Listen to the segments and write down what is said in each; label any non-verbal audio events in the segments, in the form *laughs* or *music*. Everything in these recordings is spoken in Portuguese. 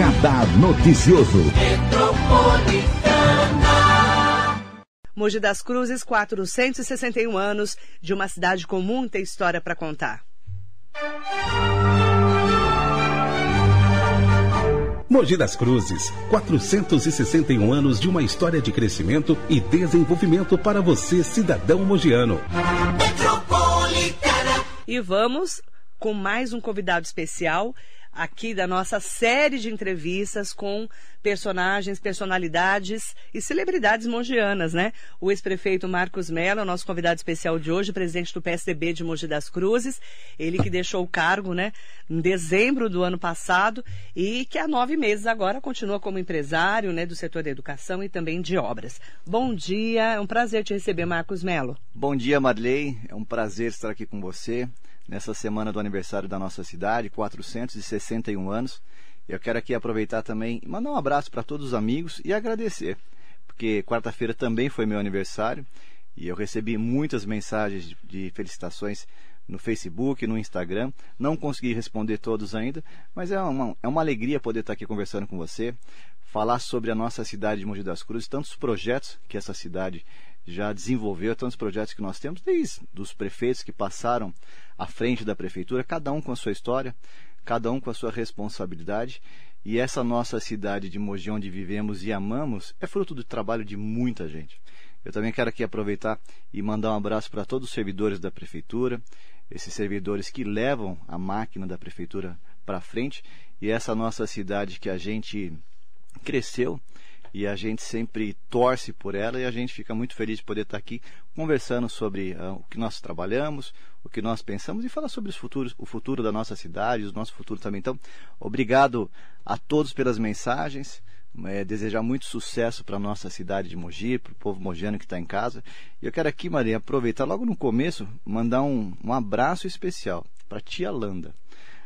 Radar Noticioso. Mogi das Cruzes, 461 anos, de uma cidade com muita história para contar. Mogi das Cruzes, 461 anos de uma história de crescimento e desenvolvimento para você, cidadão mogiano. E vamos com mais um convidado especial aqui da nossa série de entrevistas com personagens, personalidades e celebridades mongianas, né? O ex-prefeito Marcos Mello, nosso convidado especial de hoje, presidente do PSDB de Mogi das Cruzes, ele que deixou o cargo, né, em dezembro do ano passado e que há nove meses agora continua como empresário, né, do setor da educação e também de obras. Bom dia, é um prazer te receber, Marcos Mello. Bom dia, Marley, é um prazer estar aqui com você nessa semana do aniversário da nossa cidade, 461 anos. Eu quero aqui aproveitar também e mandar um abraço para todos os amigos e agradecer, porque quarta-feira também foi meu aniversário e eu recebi muitas mensagens de felicitações no Facebook, no Instagram. Não consegui responder todos ainda, mas é uma, é uma alegria poder estar aqui conversando com você, falar sobre a nossa cidade de Mogi das Cruzes, tantos projetos que essa cidade já desenvolveu tantos projetos que nós temos, desde os prefeitos que passaram à frente da prefeitura, cada um com a sua história, cada um com a sua responsabilidade. E essa nossa cidade de Mogi, onde vivemos e amamos, é fruto do trabalho de muita gente. Eu também quero aqui aproveitar e mandar um abraço para todos os servidores da prefeitura, esses servidores que levam a máquina da prefeitura para frente e essa nossa cidade que a gente cresceu e a gente sempre torce por ela e a gente fica muito feliz de poder estar aqui conversando sobre uh, o que nós trabalhamos, o que nós pensamos e falar sobre os futuros, o futuro da nossa cidade, o nosso futuro também. Então, obrigado a todos pelas mensagens. É, desejar muito sucesso para a nossa cidade de Mogi, para o povo mogiano que está em casa. E eu quero aqui, Maria, aproveitar logo no começo, mandar um, um abraço especial para tia Landa.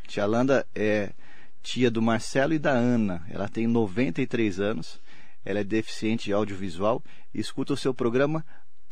Tia Landa é tia do Marcelo e da Ana. Ela tem 93 anos ela é deficiente audiovisual e escuta o seu programa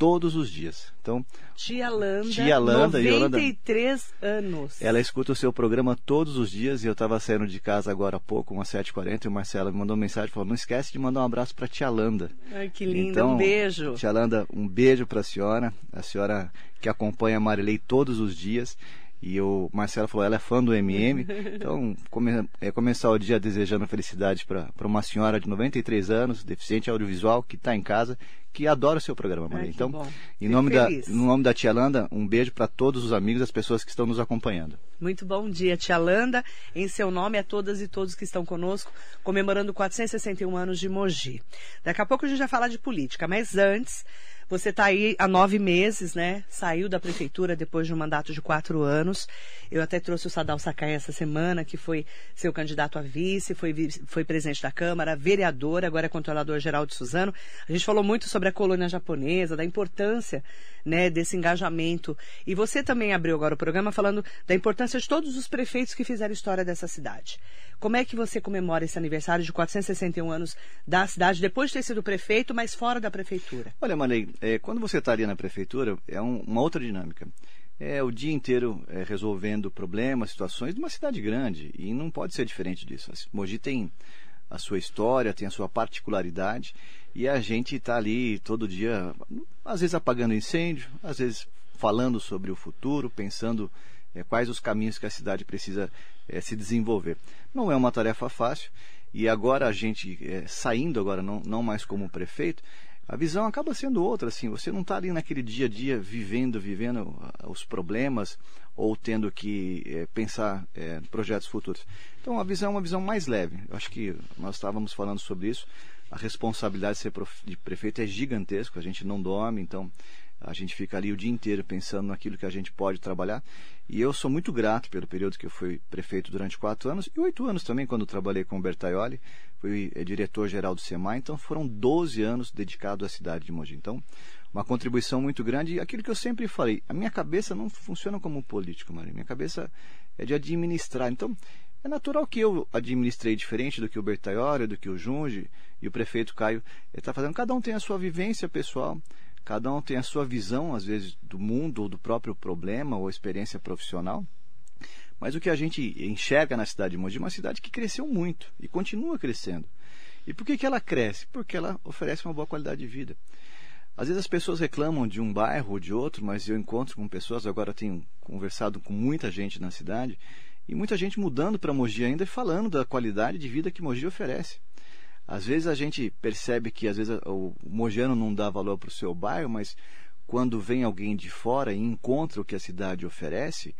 todos os dias. Então, Tia Landa, Tia Landa 93 anos. Ela escuta o seu programa todos os dias e eu estava saindo de casa agora há pouco, umas 7h40, e o Marcelo me mandou uma mensagem falou: Não esquece de mandar um abraço para Tia Landa. Ai, que linda, então, um beijo. Tia Landa, um beijo para a senhora, a senhora que acompanha a Marilei todos os dias. E o Marcelo falou, ela é fã do MM. *laughs* Então, come, é começar o dia desejando felicidade para uma senhora de 93 anos, deficiente audiovisual, que está em casa, que adora o seu programa, Maria. Então, em nome, da, no nome da Tia Landa, um beijo para todos os amigos, as pessoas que estão nos acompanhando. Muito bom dia, Tia Landa. Em seu nome a todas e todos que estão conosco, comemorando 461 anos de Mogi. Daqui a pouco a gente vai falar de política, mas antes você está aí há nove meses, né? Saiu da prefeitura depois de um mandato de quatro anos. Eu até trouxe o Sadal Sakai essa semana, que foi seu candidato a vice, foi, foi presidente da Câmara, vereador, agora é controlador geral de Suzano. A gente falou muito sobre a colônia japonesa, da importância né, desse engajamento. E você também abriu agora o programa falando da importância de todos os prefeitos que fizeram história dessa cidade. Como é que você comemora esse aniversário de 461 anos da cidade, depois de ter sido prefeito, mas fora da prefeitura? Olha, Manei, é, quando você está ali na prefeitura, é um, uma outra dinâmica. É o dia inteiro é, resolvendo problemas, situações de uma cidade grande. E não pode ser diferente disso. Mogi tem a sua história, tem a sua particularidade. E a gente está ali todo dia, às vezes apagando incêndio, às vezes falando sobre o futuro, pensando é, quais os caminhos que a cidade precisa é, se desenvolver. Não é uma tarefa fácil e agora a gente é, saindo agora não, não mais como prefeito, a visão acaba sendo outra, assim, você não está ali naquele dia a dia vivendo, vivendo os problemas ou tendo que é, pensar é, projetos futuros. Então a visão é uma visão mais leve. Eu acho que nós estávamos falando sobre isso. A responsabilidade de ser de prefeito é gigantesca, a gente não dorme, então a gente fica ali o dia inteiro pensando naquilo que a gente pode trabalhar. E eu sou muito grato pelo período que eu fui prefeito durante quatro anos e oito anos também, quando trabalhei com o Bertaioli. Fui é, diretor-geral do SEMAI, então foram 12 anos dedicados à cidade de Mogi. Então, uma contribuição muito grande. E aquilo que eu sempre falei, a minha cabeça não funciona como político, Maria. Minha cabeça é de administrar. Então, é natural que eu administrei diferente do que o Bertaioli, do que o Junge e o prefeito Caio está fazendo. Cada um tem a sua vivência pessoal, Cada um tem a sua visão, às vezes, do mundo ou do próprio problema ou experiência profissional. Mas o que a gente enxerga na cidade de Mogi é uma cidade que cresceu muito e continua crescendo. E por que, que ela cresce? Porque ela oferece uma boa qualidade de vida. Às vezes as pessoas reclamam de um bairro ou de outro, mas eu encontro com pessoas, agora tenho conversado com muita gente na cidade, e muita gente mudando para Mogi ainda e falando da qualidade de vida que Mogi oferece. Às vezes a gente percebe que às vezes o mogiano não dá valor para o seu bairro, mas quando vem alguém de fora e encontra o que a cidade oferece,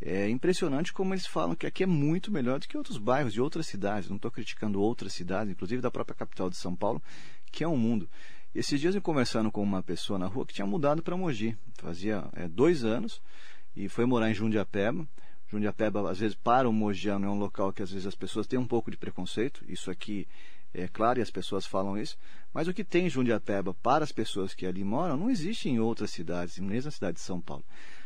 é impressionante como eles falam que aqui é muito melhor do que outros bairros de outras cidades. Não estou criticando outras cidades, inclusive da própria capital de São Paulo, que é um mundo. Esses dias eu conversando com uma pessoa na rua que tinha mudado para Mogi, fazia é, dois anos, e foi morar em Jundiapeba. Jundiapeba, às vezes, para o mogiano é um local que às vezes as pessoas têm um pouco de preconceito. Isso aqui é claro e as pessoas falam isso. Mas o que tem em Jundiapeba para as pessoas que ali moram não existe em outras cidades, mesmo na cidade de São Paulo.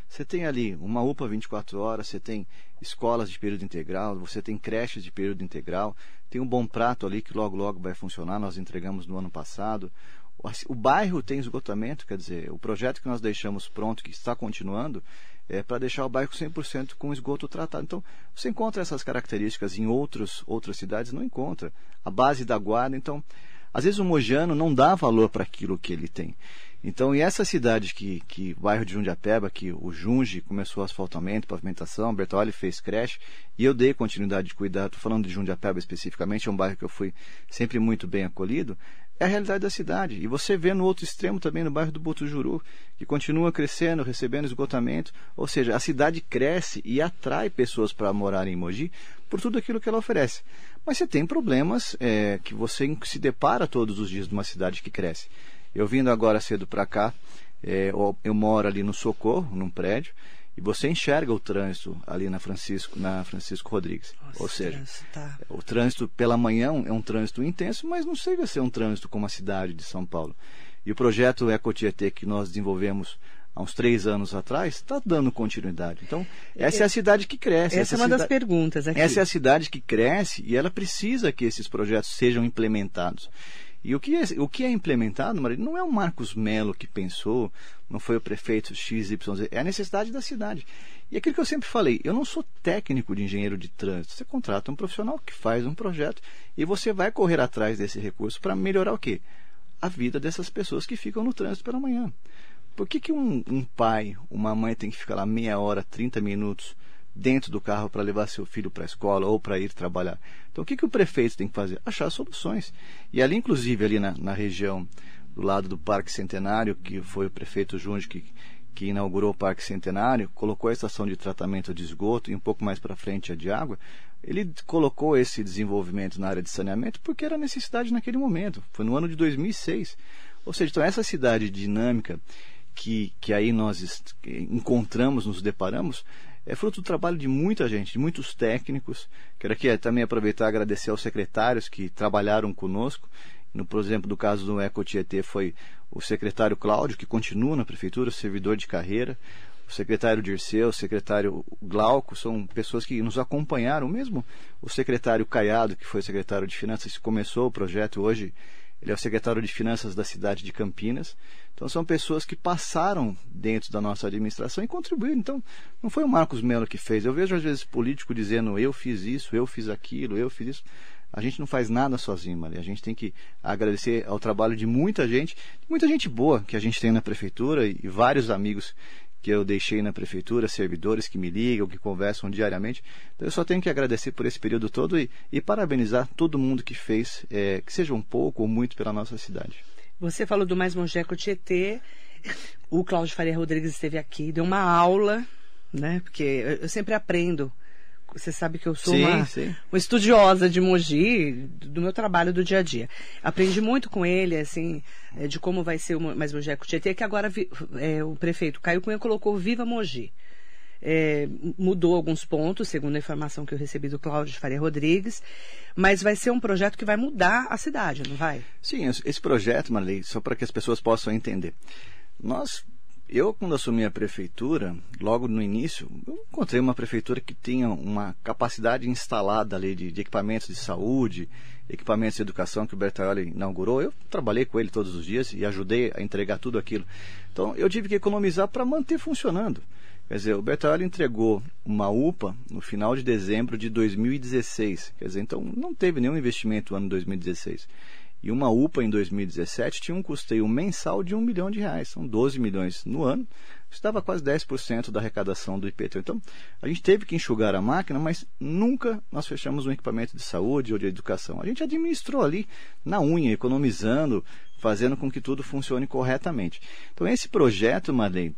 Você tem ali uma UPA 24 horas, você tem escolas de período integral, você tem creches de período integral, tem um bom prato ali que logo logo vai funcionar, nós entregamos no ano passado. O bairro tem esgotamento, quer dizer, o projeto que nós deixamos pronto, que está continuando, é para deixar o bairro 100% com esgoto tratado. Então, você encontra essas características em outros, outras cidades? Não encontra. A base da guarda, então, às vezes o mojano não dá valor para aquilo que ele tem. Então, e essa cidade que, que bairro de Jundiapeba, que o Junge começou asfaltamento, pavimentação, Bertoli fez creche, e eu dei continuidade de cuidar, estou falando de Jundiapeba especificamente, é um bairro que eu fui sempre muito bem acolhido, é a realidade da cidade. E você vê no outro extremo também, no bairro do Botujuru, que continua crescendo, recebendo esgotamento, ou seja, a cidade cresce e atrai pessoas para morar em Mogi por tudo aquilo que ela oferece. Mas você tem problemas é, que você se depara todos os dias numa cidade que cresce. Eu vindo agora cedo para cá, é, eu moro ali no Socorro, num prédio, e você enxerga o trânsito ali na Francisco, na Francisco Rodrigues. Nossa, Ou seja, tá. o trânsito pela manhã é um trânsito intenso, mas não chega a ser um trânsito como a cidade de São Paulo. E o projeto Ecotietê que nós desenvolvemos há uns três anos atrás, está dando continuidade. Então, essa é a cidade que cresce. Essa, essa é uma das perguntas aqui. Essa é a cidade que cresce e ela precisa que esses projetos sejam implementados. E o que é, o que é implementado, Maria, não é o Marcos Melo que pensou, não foi o prefeito XYZ, é a necessidade da cidade. E aquilo que eu sempre falei, eu não sou técnico de engenheiro de trânsito. Você contrata um profissional que faz um projeto e você vai correr atrás desse recurso para melhorar o quê? A vida dessas pessoas que ficam no trânsito pela manhã. Por que, que um, um pai, uma mãe tem que ficar lá meia hora, 30 minutos dentro do carro para levar seu filho para a escola ou para ir trabalhar. Então, o que, que o prefeito tem que fazer? Achar soluções. E ali, inclusive, ali na, na região do lado do Parque Centenário, que foi o prefeito Junge que, que inaugurou o Parque Centenário, colocou a estação de tratamento de esgoto e um pouco mais para frente a de água. Ele colocou esse desenvolvimento na área de saneamento porque era necessidade naquele momento. Foi no ano de 2006. Ou seja, então essa cidade dinâmica que, que aí nós encontramos, nos deparamos, é fruto do trabalho de muita gente, de muitos técnicos. Quero aqui também aproveitar e agradecer aos secretários que trabalharam conosco. No, por exemplo, do caso do Eco Tietê foi o secretário Cláudio, que continua na prefeitura, servidor de carreira, o secretário Dirceu, o secretário Glauco, são pessoas que nos acompanharam, mesmo o secretário Caiado, que foi secretário de Finanças, começou o projeto hoje, ele é o secretário de Finanças da cidade de Campinas. Então são pessoas que passaram dentro da nossa administração e contribuíram. Então não foi o Marcos Melo que fez. Eu vejo às vezes político dizendo eu fiz isso, eu fiz aquilo, eu fiz isso. A gente não faz nada sozinho, Maria. A gente tem que agradecer ao trabalho de muita gente, muita gente boa que a gente tem na prefeitura e vários amigos que eu deixei na prefeitura, servidores que me ligam, que conversam diariamente. Então eu só tenho que agradecer por esse período todo e, e parabenizar todo mundo que fez, é, que seja um pouco ou muito pela nossa cidade. Você falou do Mais Mongeco Tietê, o Cláudio Faria Rodrigues esteve aqui, deu uma aula, né? Porque eu sempre aprendo você sabe que eu sou sim, uma, sim. uma, estudiosa de Mogi, do meu trabalho do dia a dia. Aprendi muito com ele, assim, é, de como vai ser o Mais Mogi Eco Tietê, que agora é, o prefeito Caio Cunha colocou Viva Mogi. É, mudou alguns pontos, segundo a informação que eu recebi do Cláudio Faria Rodrigues, mas vai ser um projeto que vai mudar a cidade, não vai? Sim, esse projeto, Marley, só para que as pessoas possam entender. Nós eu, quando assumi a prefeitura, logo no início, encontrei uma prefeitura que tinha uma capacidade instalada ali de, de equipamentos de saúde, equipamentos de educação que o Bertaioli inaugurou. Eu trabalhei com ele todos os dias e ajudei a entregar tudo aquilo. Então, eu tive que economizar para manter funcionando. Quer dizer, o Bertaioli entregou uma UPA no final de dezembro de 2016. Quer dizer, então não teve nenhum investimento no ano 2016. E uma UPA em 2017 tinha um custeio mensal de um milhão de reais. São 12 milhões no ano. Isso dava quase 10% da arrecadação do IPT. Então, a gente teve que enxugar a máquina, mas nunca nós fechamos um equipamento de saúde ou de educação. A gente administrou ali na unha, economizando, fazendo com que tudo funcione corretamente. Então, esse projeto, Marlene,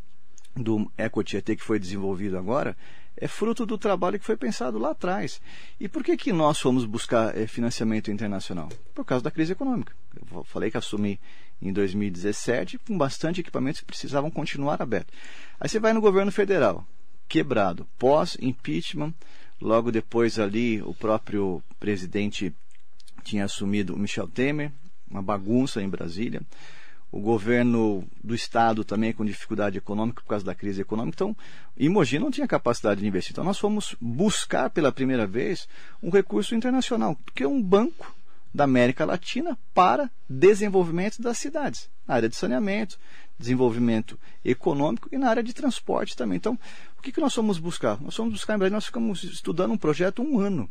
do EcoTietê que foi desenvolvido agora, é fruto do trabalho que foi pensado lá atrás. E por que, que nós fomos buscar é, financiamento internacional? Por causa da crise econômica. Eu falei que assumi em 2017 com bastante equipamentos que precisavam continuar abertos. Aí você vai no governo federal, quebrado, pós-impeachment, logo depois ali o próprio presidente tinha assumido o Michel Temer, uma bagunça em Brasília o governo do estado também com dificuldade econômica por causa da crise econômica. Então, Imogi não tinha capacidade de investir. Então, nós fomos buscar pela primeira vez um recurso internacional, que é um banco da América Latina para desenvolvimento das cidades, na área de saneamento, desenvolvimento econômico e na área de transporte também. Então, o que, que nós fomos buscar? Nós fomos buscar, em Brasília, nós ficamos estudando um projeto um ano.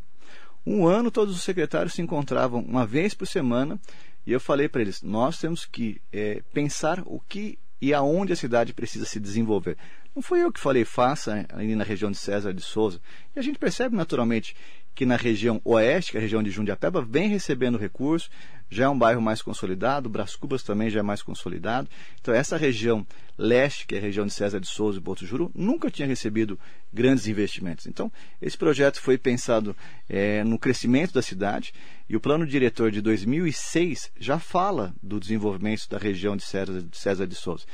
Um ano, todos os secretários se encontravam uma vez por semana e eu falei para eles: nós temos que é, pensar o que e aonde a cidade precisa se desenvolver. Não fui eu que falei, faça ali na região de César de Souza. E a gente percebe naturalmente que na região oeste, que é a região de Jundiapeba, vem recebendo recursos, já é um bairro mais consolidado, Bras Cubas também já é mais consolidado. Então essa região leste, que é a região de César de Souza e Botujuru, nunca tinha recebido grandes investimentos. Então esse projeto foi pensado é, no crescimento da cidade e o plano diretor de 2006 já fala do desenvolvimento da região de César de, César de Souza.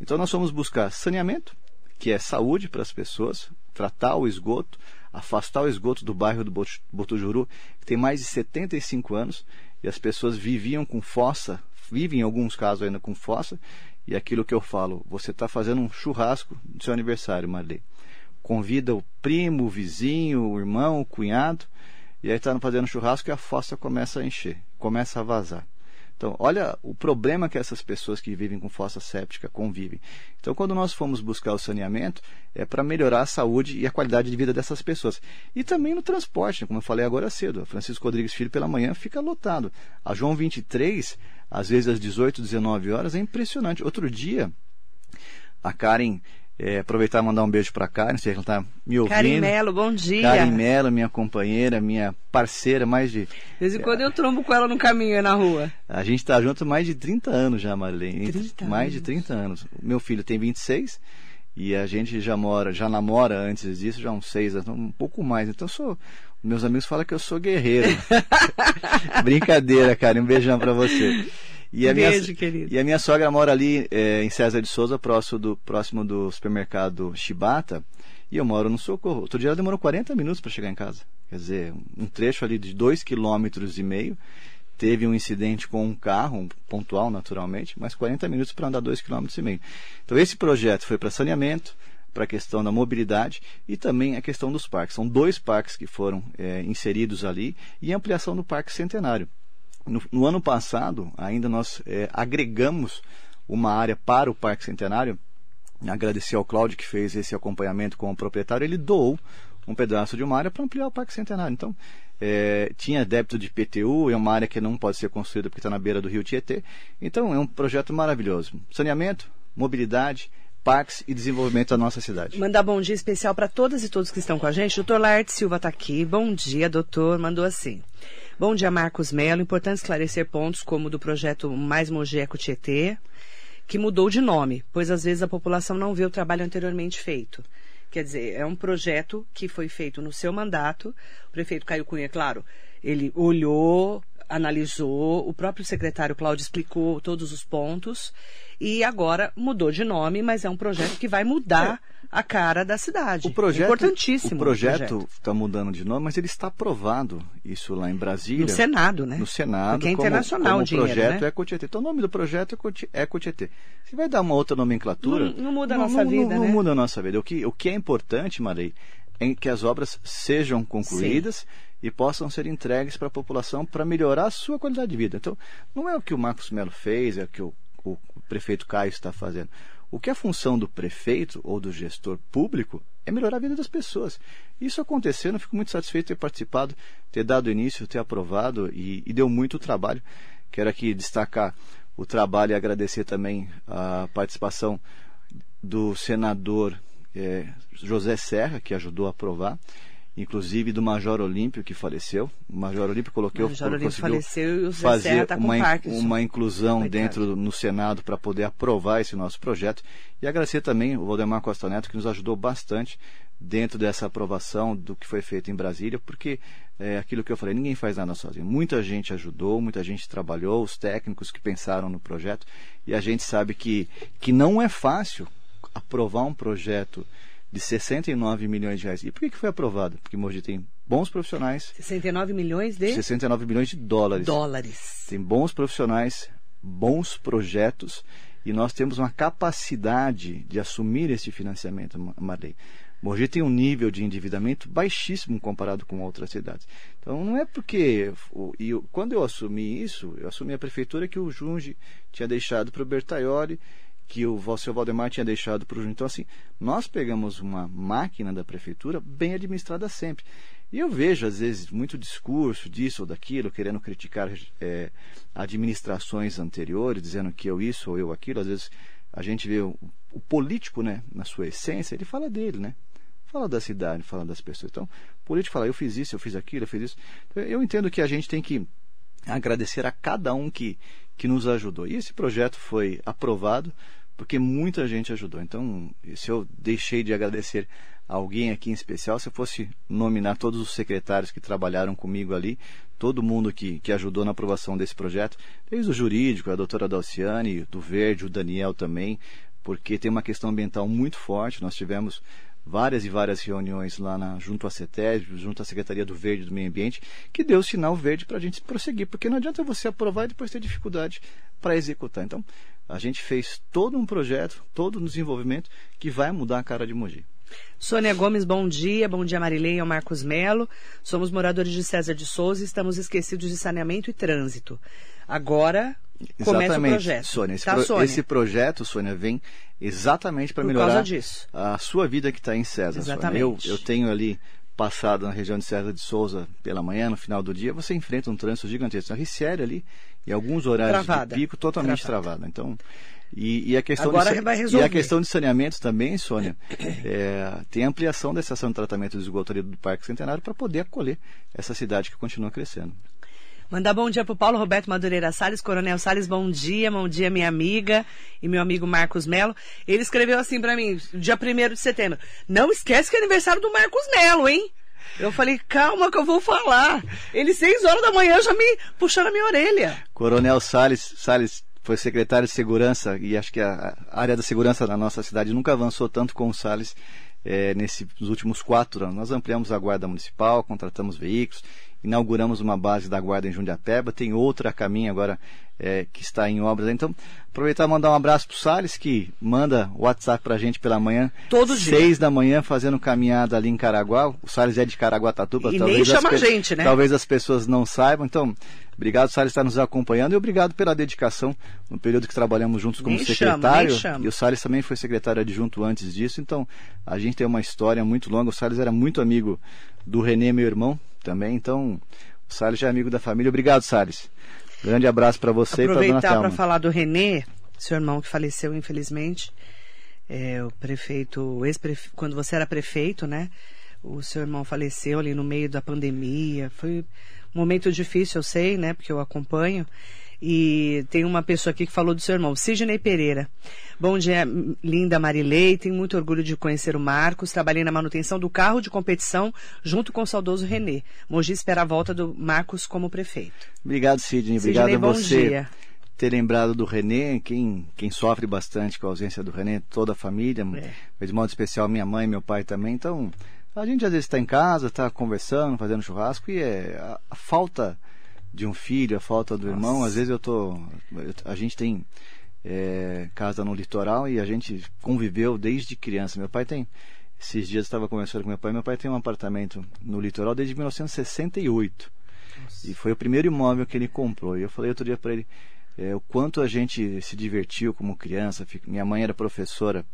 Então nós fomos buscar saneamento, que é saúde para as pessoas, tratar o esgoto, afastar o esgoto do bairro do Botujuru, que tem mais de 75 anos, e as pessoas viviam com fossa, vivem em alguns casos ainda com fossa, e aquilo que eu falo, você está fazendo um churrasco do seu aniversário, Marley. Convida o primo, o vizinho, o irmão, o cunhado, e aí está fazendo churrasco e a fossa começa a encher, começa a vazar. Então, olha o problema que essas pessoas que vivem com fossa séptica convivem. Então, quando nós fomos buscar o saneamento, é para melhorar a saúde e a qualidade de vida dessas pessoas. E também no transporte, como eu falei agora cedo. Francisco Rodrigues Filho, pela manhã, fica lotado. A João 23, às vezes às 18, 19 horas, é impressionante. Outro dia, a Karen é, aproveitar e mandar um beijo para a Karen, se ela está me ouvindo. Karen Melo, bom dia. Karen Melo, minha companheira, minha parceira, mais de. De vez em quando eu trombo com ela no caminho na rua. A gente está junto mais de 30 anos já, Marlene. 30 mais anos. de 30 anos. Meu filho tem 26 e a gente já mora, já namora antes disso, já uns 6 anos, um pouco mais. Então eu sou. Meus amigos falam que eu sou guerreiro. *laughs* Brincadeira, Karen. Um beijão para você. E a, Beijo, minha, querido. e a minha sogra mora ali é, em César de Souza, próximo do, próximo do supermercado Chibata. E eu moro no Socorro. Outro dia ela demorou 40 minutos para chegar em casa. Quer dizer, um trecho ali de 2,5 km e meio. Teve um incidente com um carro, um pontual naturalmente, mas 40 minutos para andar 2,5 km e meio. Então esse projeto foi para saneamento, para a questão da mobilidade e também a questão dos parques. São dois parques que foram é, inseridos ali e ampliação do Parque Centenário. No, no ano passado, ainda nós é, agregamos uma área para o Parque Centenário. Agradecer ao Cláudio que fez esse acompanhamento com o proprietário. Ele doou um pedaço de uma área para ampliar o Parque Centenário. Então, é, tinha débito de PTU, é uma área que não pode ser construída porque está na beira do rio Tietê. Então, é um projeto maravilhoso. Saneamento, mobilidade, parques e desenvolvimento da nossa cidade. Mandar bom dia especial para todas e todos que estão com a gente. Doutor Laerte Silva está aqui. Bom dia, doutor. Mandou assim. Bom dia, Marcos Melo. Importante esclarecer pontos como do projeto Mais Mogi Eco Tietê, que mudou de nome, pois às vezes a população não vê o trabalho anteriormente feito. Quer dizer, é um projeto que foi feito no seu mandato. O prefeito Caio Cunha, claro, ele olhou, analisou, o próprio secretário Cláudio explicou todos os pontos e agora mudou de nome, mas é um projeto que vai mudar a cara da cidade. O projeto, Importantíssimo. O projeto está mudando de nome, mas ele está aprovado, isso lá em Brasília. No Senado, né? No Senado. Porque é internacional como, o dinheiro, projeto né? EcoTietê. Então o nome do projeto é EcoTietê. Você vai dar uma outra nomenclatura... Não, não muda a nossa vida, não, né? Não muda a nossa vida. O que, o que é importante, Marei, é que as obras sejam concluídas Sim. E possam ser entregues para a população para melhorar a sua qualidade de vida. Então, não é o que o Marcos Melo fez, é o que o, o prefeito Caio está fazendo. o que é a função do prefeito ou do gestor público é melhorar a vida das pessoas. Isso acontecendo, eu fico muito satisfeito de ter participado, ter dado início, ter aprovado e, e deu muito trabalho. Quero aqui destacar o trabalho e agradecer também a participação do senador é, José Serra, que ajudou a aprovar, inclusive do Major Olímpio, que faleceu. O Major Olímpio colocou, o Major Olímpio faleceu e o José fazer tá com uma, uma inclusão Coitado. dentro no Senado para poder aprovar esse nosso projeto. E agradecer também o Valdemar Costa Neto, que nos ajudou bastante dentro dessa aprovação do que foi feito em Brasília, porque é aquilo que eu falei, ninguém faz nada sozinho. Muita gente ajudou, muita gente trabalhou, os técnicos que pensaram no projeto, e a gente sabe que, que não é fácil aprovar um projeto de 69 milhões de reais. E por que, que foi aprovado? Porque Mogi tem bons profissionais, 69 milhões de 69 milhões de dólares. dólares. Tem bons profissionais, bons projetos e nós temos uma capacidade de assumir esse financiamento, Ma- Marley. Mogi tem um nível de endividamento baixíssimo comparado com outras cidades. Então não é porque. E quando eu assumi isso, eu assumi a prefeitura que o Junge tinha deixado para o Bertaioli, que o seu Valdemar tinha deixado para o Junge. Então, assim, nós pegamos uma máquina da prefeitura bem administrada sempre. E eu vejo, às vezes, muito discurso disso ou daquilo, querendo criticar eh, administrações anteriores, dizendo que eu isso ou eu aquilo. Às vezes a gente vê o, o político, né, na sua essência, ele fala dele, né? Fala da cidade, fala das pessoas. Então, político fala, eu fiz isso, eu fiz aquilo, eu fiz isso. Então, eu entendo que a gente tem que agradecer a cada um que, que nos ajudou. E esse projeto foi aprovado porque muita gente ajudou. Então, se eu deixei de agradecer alguém aqui em especial, se eu fosse nominar todos os secretários que trabalharam comigo ali, todo mundo que, que ajudou na aprovação desse projeto, desde o jurídico, a doutora Dalciane, do Verde, o Daniel também, porque tem uma questão ambiental muito forte. Nós tivemos várias e várias reuniões lá na, junto à CETESB, junto à Secretaria do Verde do Meio Ambiente, que deu sinal verde para a gente prosseguir, porque não adianta você aprovar e depois ter dificuldade para executar. Então, a gente fez todo um projeto, todo um desenvolvimento que vai mudar a cara de Mogi. Sônia Gomes, bom dia. Bom dia, Marilei ao Marcos Melo. Somos moradores de César de Souza e estamos esquecidos de saneamento e trânsito. Agora começa Exatamente, o projeto. Sônia. Esse, tá, pro- Sônia? esse projeto, Sônia, vem exatamente para melhorar a sua vida que está em César. Exatamente. Eu, eu tenho ali passado na região de César de Souza pela manhã, no final do dia, você enfrenta um trânsito gigantesco. A Riciere ali, em alguns horários Travada. de pico, totalmente Travada. travada. Então, e, e a questão Agora de, vai e resolver. a questão de saneamento também, Sônia, é, tem ampliação da estação de tratamento de esgoto ali do Parque Centenário para poder acolher essa cidade que continua crescendo. Mandar bom dia pro Paulo Roberto Madureira Salles, Coronel Salles, bom dia, bom dia minha amiga e meu amigo Marcos Melo. Ele escreveu assim pra mim, dia 1 de setembro, não esquece que é aniversário do Marcos Melo, hein? Eu falei, calma que eu vou falar. Ele, seis horas da manhã, já me puxou na minha orelha. Coronel Salles, Salles foi secretário de segurança e acho que a, a área da segurança na nossa cidade nunca avançou tanto com o Salles eh, nesses últimos quatro anos. Nós ampliamos a guarda municipal, contratamos veículos, inauguramos uma base da guarda em Jundiapeba, tem outra a caminho agora eh, que está em obras. Então, aproveitar e mandar um abraço para o Salles, que manda WhatsApp para a gente pela manhã. Todo dia. Seis da manhã, fazendo caminhada ali em Caraguá. O Salles é de Caraguatatuba. E talvez nem as chama a gente, né? Talvez as pessoas não saibam. Então, obrigado, Salles, por estar nos acompanhando e obrigado pela dedicação no período que trabalhamos juntos como Nem secretário. chama. E o Salles também foi secretário adjunto antes disso. Então, a gente tem uma história muito longa. O Salles era muito amigo do Renê, meu irmão, também. Então, o Salles já é amigo da família. Obrigado, Salles. Grande abraço para você e para dona Aproveitar para falar do Renê, seu irmão que faleceu, infelizmente. É, o prefeito, o ex-prefe- quando você era prefeito, né? O seu irmão faleceu ali no meio da pandemia. Foi um momento difícil, eu sei, né? Porque eu acompanho. E tem uma pessoa aqui que falou do seu irmão, Sidney Pereira. Bom dia, linda Marilei. Tenho muito orgulho de conhecer o Marcos. Trabalhei na manutenção do carro de competição junto com o saudoso Renê. Mogi espera a volta do Marcos como prefeito. Obrigado, Sidney. Sidney, Obrigado a bom você dia. ter lembrado do Renê. Quem, quem sofre bastante com a ausência do Renê, toda a família, É. mas de modo especial minha mãe e meu pai também. Então, a gente às vezes está em casa, está conversando, fazendo churrasco e é a, a falta de um filho, a falta do irmão. Às vezes eu tô, a gente tem é, casa no litoral e a gente conviveu desde criança. Meu pai tem esses dias eu estava conversando com meu pai. Meu pai tem um apartamento no litoral desde 1968. E foi o primeiro imóvel que ele comprou. E eu falei outro dia para ele: é, o quanto a gente se divertiu como criança. Minha mãe era professora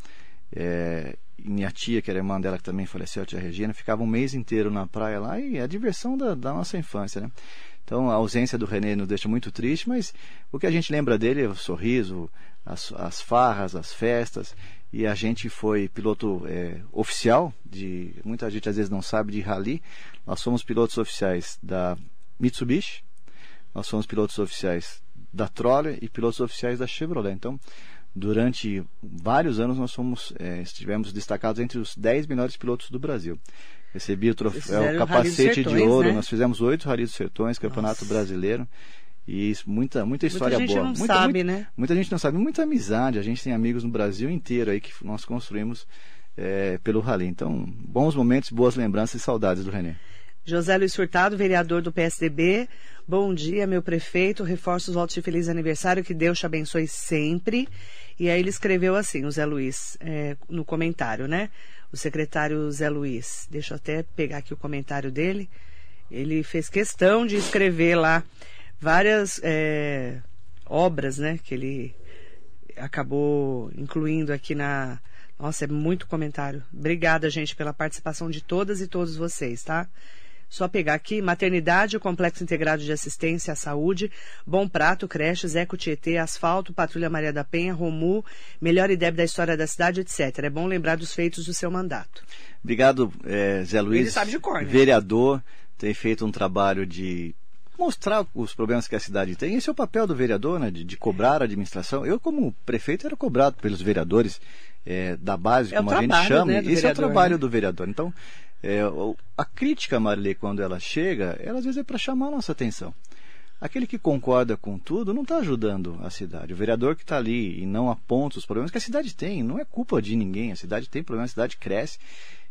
é, e minha tia, que era irmã dela, que também faleceu, a tia Regina, ficava um mês inteiro na praia lá e é a diversão da, da nossa infância, né? Então a ausência do René nos deixa muito triste, mas o que a gente lembra dele é o sorriso, as, as farras, as festas. E a gente foi piloto é, oficial de. Muita gente às vezes não sabe de rally. Nós somos pilotos oficiais da Mitsubishi, nós somos pilotos oficiais da Troller e pilotos oficiais da Chevrolet. Então, durante vários anos nós fomos, é, estivemos destacados entre os 10 melhores pilotos do Brasil. Recebi o troféu, o capacete Sertões, de ouro. Né? Nós fizemos oito Rally dos Sertões, Campeonato Nossa. Brasileiro. E isso, muita, muita história muita gente boa. Não muita, sabe, muita, né? Muita gente não sabe, muita amizade. A gente tem amigos no Brasil inteiro aí que nós construímos é, pelo Rally. Então, bons momentos, boas lembranças e saudades do René. José Luiz Furtado, vereador do PSDB. Bom dia, meu prefeito. Reforço os votos de feliz aniversário. Que Deus te abençoe sempre. E aí ele escreveu assim, o Zé Luiz, é, no comentário, né? O secretário Zé Luiz. Deixa eu até pegar aqui o comentário dele. Ele fez questão de escrever lá várias é, obras, né? Que ele acabou incluindo aqui na. Nossa, é muito comentário. Obrigada, gente, pela participação de todas e todos vocês, tá? Só pegar aqui, maternidade, complexo integrado de assistência à saúde, Bom Prato, creches, Eco Tietê, asfalto, Patrulha Maria da Penha, Romu, melhor ideia da história da cidade, etc. É bom lembrar dos feitos do seu mandato. Obrigado, é, Zé Luiz. Ele sabe de cor, né? Vereador, tem feito um trabalho de mostrar os problemas que a cidade tem. Esse é o papel do vereador, né, de, de cobrar a administração. Eu, como prefeito, era cobrado pelos vereadores é, da base, é como a gente chama. Né, Esse vereador, é o trabalho né? do vereador. Então, é, a crítica, Marilei, quando ela chega, ela às vezes é para chamar a nossa atenção. Aquele que concorda com tudo não está ajudando a cidade. O vereador que está ali e não aponta os problemas que a cidade tem, não é culpa de ninguém. A cidade tem problemas, a cidade cresce.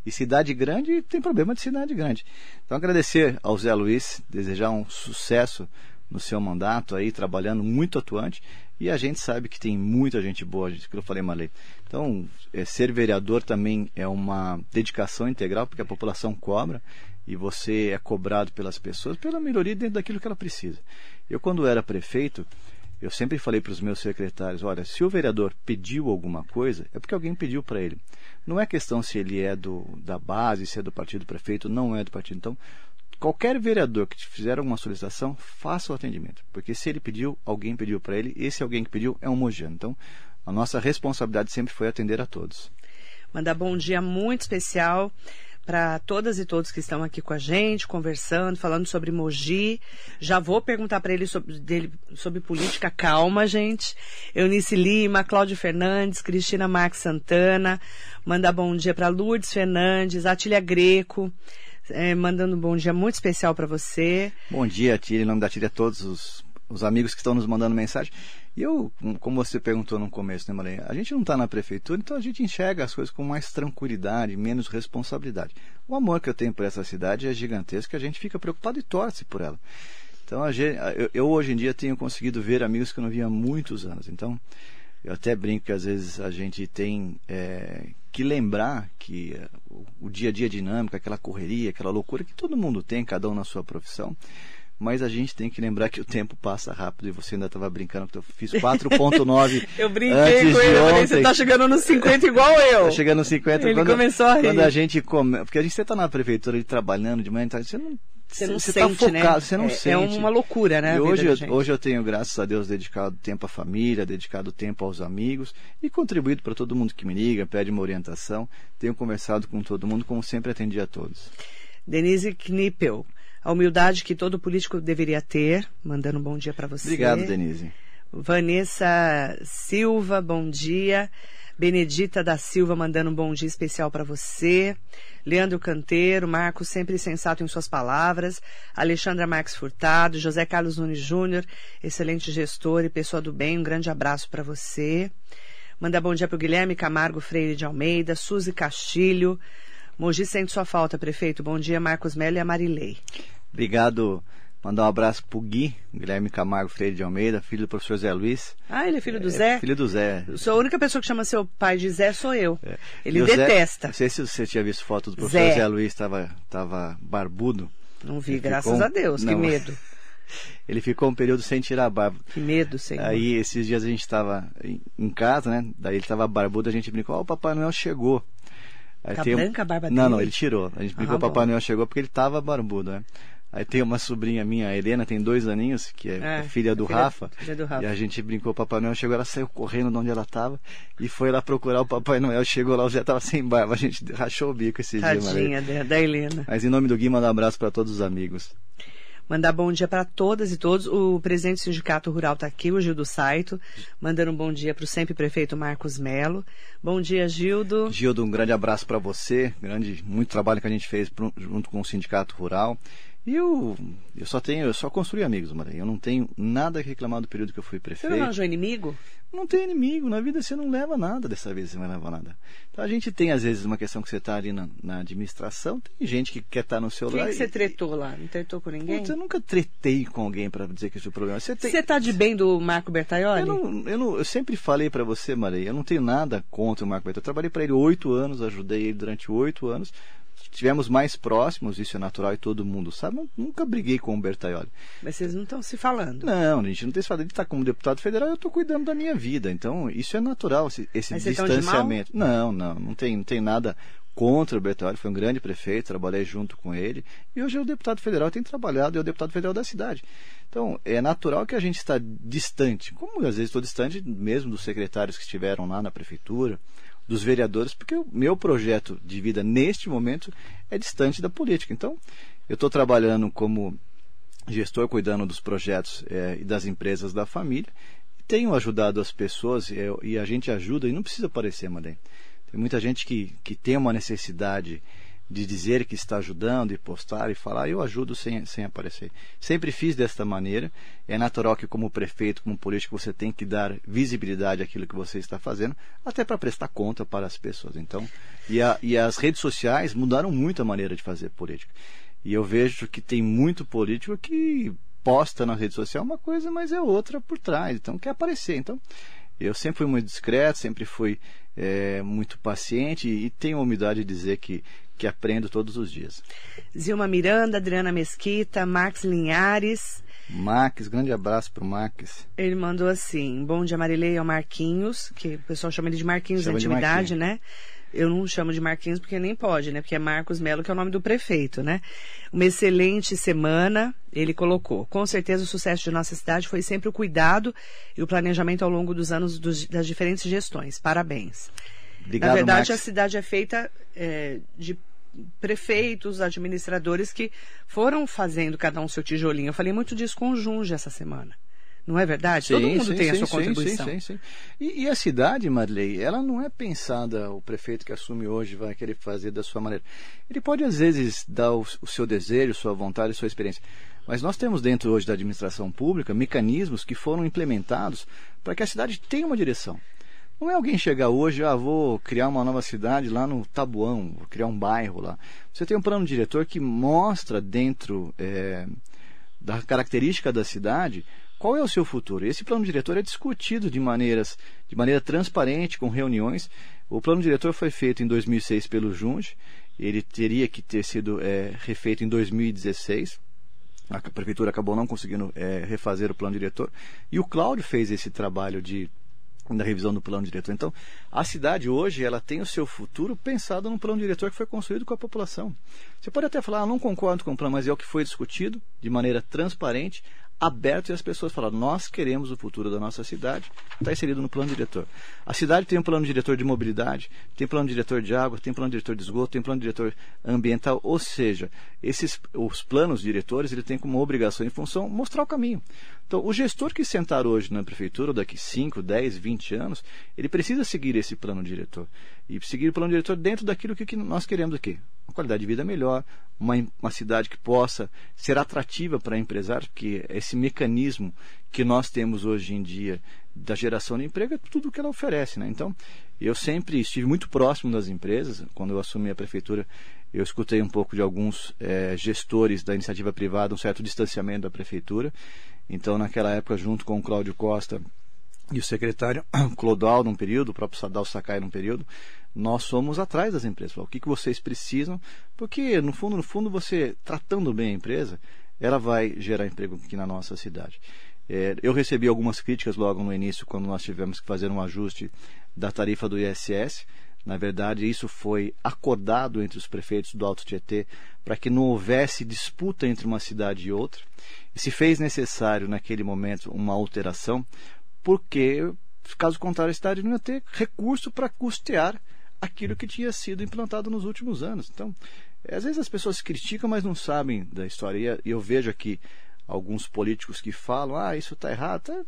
E cidade grande tem problema de cidade grande. Então agradecer ao Zé Luiz, desejar um sucesso no seu mandato aí, trabalhando muito atuante. E a gente sabe que tem muita gente boa, que eu falei, Malê. Então, é, ser vereador também é uma dedicação integral, porque a população cobra e você é cobrado pelas pessoas pela melhoria dentro daquilo que ela precisa. Eu, quando era prefeito, eu sempre falei para os meus secretários: olha, se o vereador pediu alguma coisa, é porque alguém pediu para ele. Não é questão se ele é do, da base, se é do partido prefeito, não é do partido. Então, qualquer vereador que te fizer alguma solicitação, faça o atendimento. Porque se ele pediu, alguém pediu para ele, esse alguém que pediu é um mojano. Então, a nossa responsabilidade sempre foi atender a todos. Mandar bom dia muito especial para todas e todos que estão aqui com a gente, conversando, falando sobre Mogi. Já vou perguntar para ele sobre, dele, sobre política. Calma, gente. Eunice Lima, Cláudio Fernandes, Cristina Marques Santana. Mandar bom dia para Lourdes Fernandes, Atília Greco é, mandando um bom dia muito especial para você. Bom dia, Tira. Em nome da Tira, todos os, os amigos que estão nos mandando mensagem. E eu, como você perguntou no começo, né, Maria? A gente não está na prefeitura, então a gente enxerga as coisas com mais tranquilidade, menos responsabilidade. O amor que eu tenho por essa cidade é gigantesco, a gente fica preocupado e torce por ela. Então, gente, eu, eu, hoje em dia tenho conseguido ver amigos que eu não via há muitos anos. Então, eu até brinco que às vezes a gente tem é, que lembrar que é, o, dia a dia dinâmico, aquela correria, aquela loucura que todo mundo tem, cada um na sua profissão. Mas a gente tem que lembrar que o tempo passa rápido e você ainda estava brincando que eu fiz *laughs* 4.9 Eu brinquei com ele, ontem. você está chegando nos 50 igual eu. Tá chegando nos 50 ele quando, começou a rir. Quando a gente come, porque a gente está na prefeitura de trabalhando de manhã, então você não você não você tá sente, tá focado, né? Você não é, sente. É uma loucura, né? E hoje, eu, hoje eu tenho, graças a Deus, dedicado tempo à família, dedicado tempo aos amigos e contribuído para todo mundo que me liga, pede uma orientação. Tenho conversado com todo mundo, como sempre atendi a todos. Denise Knippel, a humildade que todo político deveria ter. Mandando um bom dia para você. Obrigado, Denise. Vanessa Silva, bom dia. Benedita da Silva mandando um bom dia especial para você. Leandro Canteiro, Marcos sempre sensato em suas palavras. Alexandra Marques Furtado, José Carlos Nunes Júnior, excelente gestor e pessoa do bem. Um grande abraço para você. Manda bom dia para o Guilherme Camargo Freire de Almeida, Suzy Castilho. Mogi sente sua falta, prefeito. Bom dia, Marcos Melo e a Marilei. Obrigado, Mandar um abraço pro Gui, Guilherme Camargo Freire de Almeida, filho do professor Zé Luiz. Ah, ele é filho do é, Zé? Filho do Zé. Sou a única pessoa que chama seu pai de Zé, sou eu. É. Ele detesta. Zé, não sei se você tinha visto foto do professor Zé, Zé Luiz, estava tava barbudo. Não vi, graças ficou... a Deus, não. que medo. *laughs* Ele ficou um período sem tirar a barba. Que medo, senhor. Aí esses dias a gente estava em casa, né? Daí ele estava barbudo, a gente brincou, ó, oh, o Papai Noel chegou. Aí tá tem... branca a barba não, dele? Não, ele tirou. A gente brincou, ah, o Papai Noel chegou porque ele estava barbudo, né? Aí tem uma sobrinha minha, a Helena, tem dois aninhos, que é, é filha, do, filha, Rafa, filha do Rafa. E a gente brincou, o Papai Noel chegou, ela saiu correndo de onde ela estava e foi lá procurar o Papai Noel. Chegou lá, já estava sem barba. A gente *laughs* rachou o bico esse Tadinha dia, da, da Helena. Mas em nome do Gui, manda um abraço para todos os amigos. Mandar bom dia para todas e todos. O presidente do Sindicato Rural está aqui, o Gildo Saito, mandando um bom dia para o sempre prefeito Marcos Melo. Bom dia, Gildo. Gildo, um grande abraço para você. Grande, muito trabalho que a gente fez junto com o Sindicato Rural. E eu, eu só tenho, eu só construí amigos, Maria. Eu não tenho nada a reclamar do período que eu fui prefeito. Você não arranjou inimigo? Não tem inimigo. Na vida você não leva nada, dessa vez você não vai levar nada. Então a gente tem, às vezes, uma questão que você está ali na, na, administração, tem gente que quer estar tá no seu lado. Quem que você tretou lá? Não tretou com ninguém? Putz, eu nunca tretei com alguém para dizer que esse é o problema. Você está de bem do Marco Bertaioli? Eu, não, eu, não, eu sempre falei para você, Maria, eu não tenho nada contra o Marco Bertaioli. Eu trabalhei para ele oito anos, ajudei ele durante oito anos tivemos mais próximos, isso é natural e todo mundo sabe. Nunca briguei com o Bertaioli. Mas vocês não estão se falando? Não, a gente não tem se falando. Ele está como deputado federal, eu estou cuidando da minha vida. Então, isso é natural, esse, esse distanciamento. Não, não, não tem, não tem nada contra o Bertaioli. Foi um grande prefeito, trabalhei junto com ele. E hoje é o deputado federal, tem trabalhado, é o deputado federal da cidade. Então, é natural que a gente está distante, como às vezes estou distante mesmo dos secretários que estiveram lá na prefeitura, dos vereadores, porque o meu projeto de vida neste momento é distante da política. Então, eu estou trabalhando como gestor, cuidando dos projetos é, e das empresas da família. Tenho ajudado as pessoas é, e a gente ajuda, e não precisa parecer, Madem. Tem muita gente que, que tem uma necessidade de dizer que está ajudando e postar e falar, eu ajudo sem, sem aparecer. Sempre fiz desta maneira. É natural que, como prefeito, como político, você tem que dar visibilidade àquilo que você está fazendo, até para prestar conta para as pessoas. Então, e, a, e as redes sociais mudaram muito a maneira de fazer política. E eu vejo que tem muito político que posta na rede social uma coisa, mas é outra por trás. Então, quer aparecer. Então, eu sempre fui muito discreto, sempre fui é, muito paciente e, e tenho a humildade de dizer que que aprendo todos os dias. Zilma Miranda, Adriana Mesquita, Max Linhares. Max, grande abraço para o Max. Ele mandou assim: Bom dia, Marilei, ao Marquinhos, que o pessoal chama ele de Marquinhos chama da antiguidade, né? Eu não chamo de Marquinhos porque nem pode, né? Porque é Marcos Melo, que é o nome do prefeito, né? Uma excelente semana, ele colocou. Com certeza o sucesso de nossa cidade foi sempre o cuidado e o planejamento ao longo dos anos dos, das diferentes gestões. Parabéns. Obrigado, Na verdade, Max. a cidade é feita é, de prefeitos, administradores que foram fazendo cada um seu tijolinho. Eu falei muito disso com o Junge essa semana. Não é verdade? Sim, Todo mundo sim, tem sim, a sua contribuição. Sim, sim, sim. E, e, a cidade, Marley, ela não é pensada, o prefeito que assume hoje vai querer fazer da sua maneira. Ele pode, às vezes, dar o, o seu desejo, sua vontade, sua experiência. Mas nós temos dentro hoje da administração pública mecanismos que foram implementados para que a cidade tenha uma direção. Não é alguém chegar hoje, ah, vou criar uma nova cidade lá no Tabuão, vou criar um bairro lá. Você tem um plano diretor que mostra dentro é, da característica da cidade qual é o seu futuro. Esse plano diretor é discutido de maneiras, de maneira transparente, com reuniões. O plano diretor foi feito em 2006 pelo Junge, ele teria que ter sido é, refeito em 2016. A prefeitura acabou não conseguindo é, refazer o plano diretor. E o Cláudio fez esse trabalho de da revisão do plano diretor. Então, a cidade hoje ela tem o seu futuro pensado no plano diretor que foi construído com a população. Você pode até falar, ah, não concordo com o plano, mas é o que foi discutido de maneira transparente, aberto e as pessoas falaram: nós queremos o futuro da nossa cidade, está inserido no plano diretor. A cidade tem um plano diretor de mobilidade, tem plano diretor de água, tem plano diretor de esgoto, tem plano diretor ambiental, ou seja, esses os planos diretores ele tem como obrigação e função mostrar o caminho. Então, o gestor que sentar hoje na prefeitura, daqui 5, 10, 20 anos, ele precisa seguir esse plano diretor. E seguir o plano diretor dentro daquilo que nós queremos aqui. Uma qualidade de vida melhor, uma, uma cidade que possa ser atrativa para empresários, porque esse mecanismo que nós temos hoje em dia da geração de emprego é tudo o que ela oferece. Né? Então, eu sempre estive muito próximo das empresas. Quando eu assumi a prefeitura, eu escutei um pouco de alguns é, gestores da iniciativa privada, um certo distanciamento da prefeitura. Então, naquela época, junto com o Cláudio Costa e o secretário *coughs* Clodal, num período, o próprio Sadal Sakai, num período, nós somos atrás das empresas. O que, que vocês precisam? Porque, no fundo, no fundo, você tratando bem a empresa, ela vai gerar emprego aqui na nossa cidade. É, eu recebi algumas críticas logo no início, quando nós tivemos que fazer um ajuste da tarifa do ISS. Na verdade, isso foi acordado entre os prefeitos do Alto Tietê para que não houvesse disputa entre uma cidade e outra. E se fez necessário, naquele momento, uma alteração, porque, caso contrário, a cidade não ia ter recurso para custear aquilo que tinha sido implantado nos últimos anos. Então, às vezes as pessoas criticam, mas não sabem da história. E eu vejo aqui alguns políticos que falam: ah, isso está errado. Até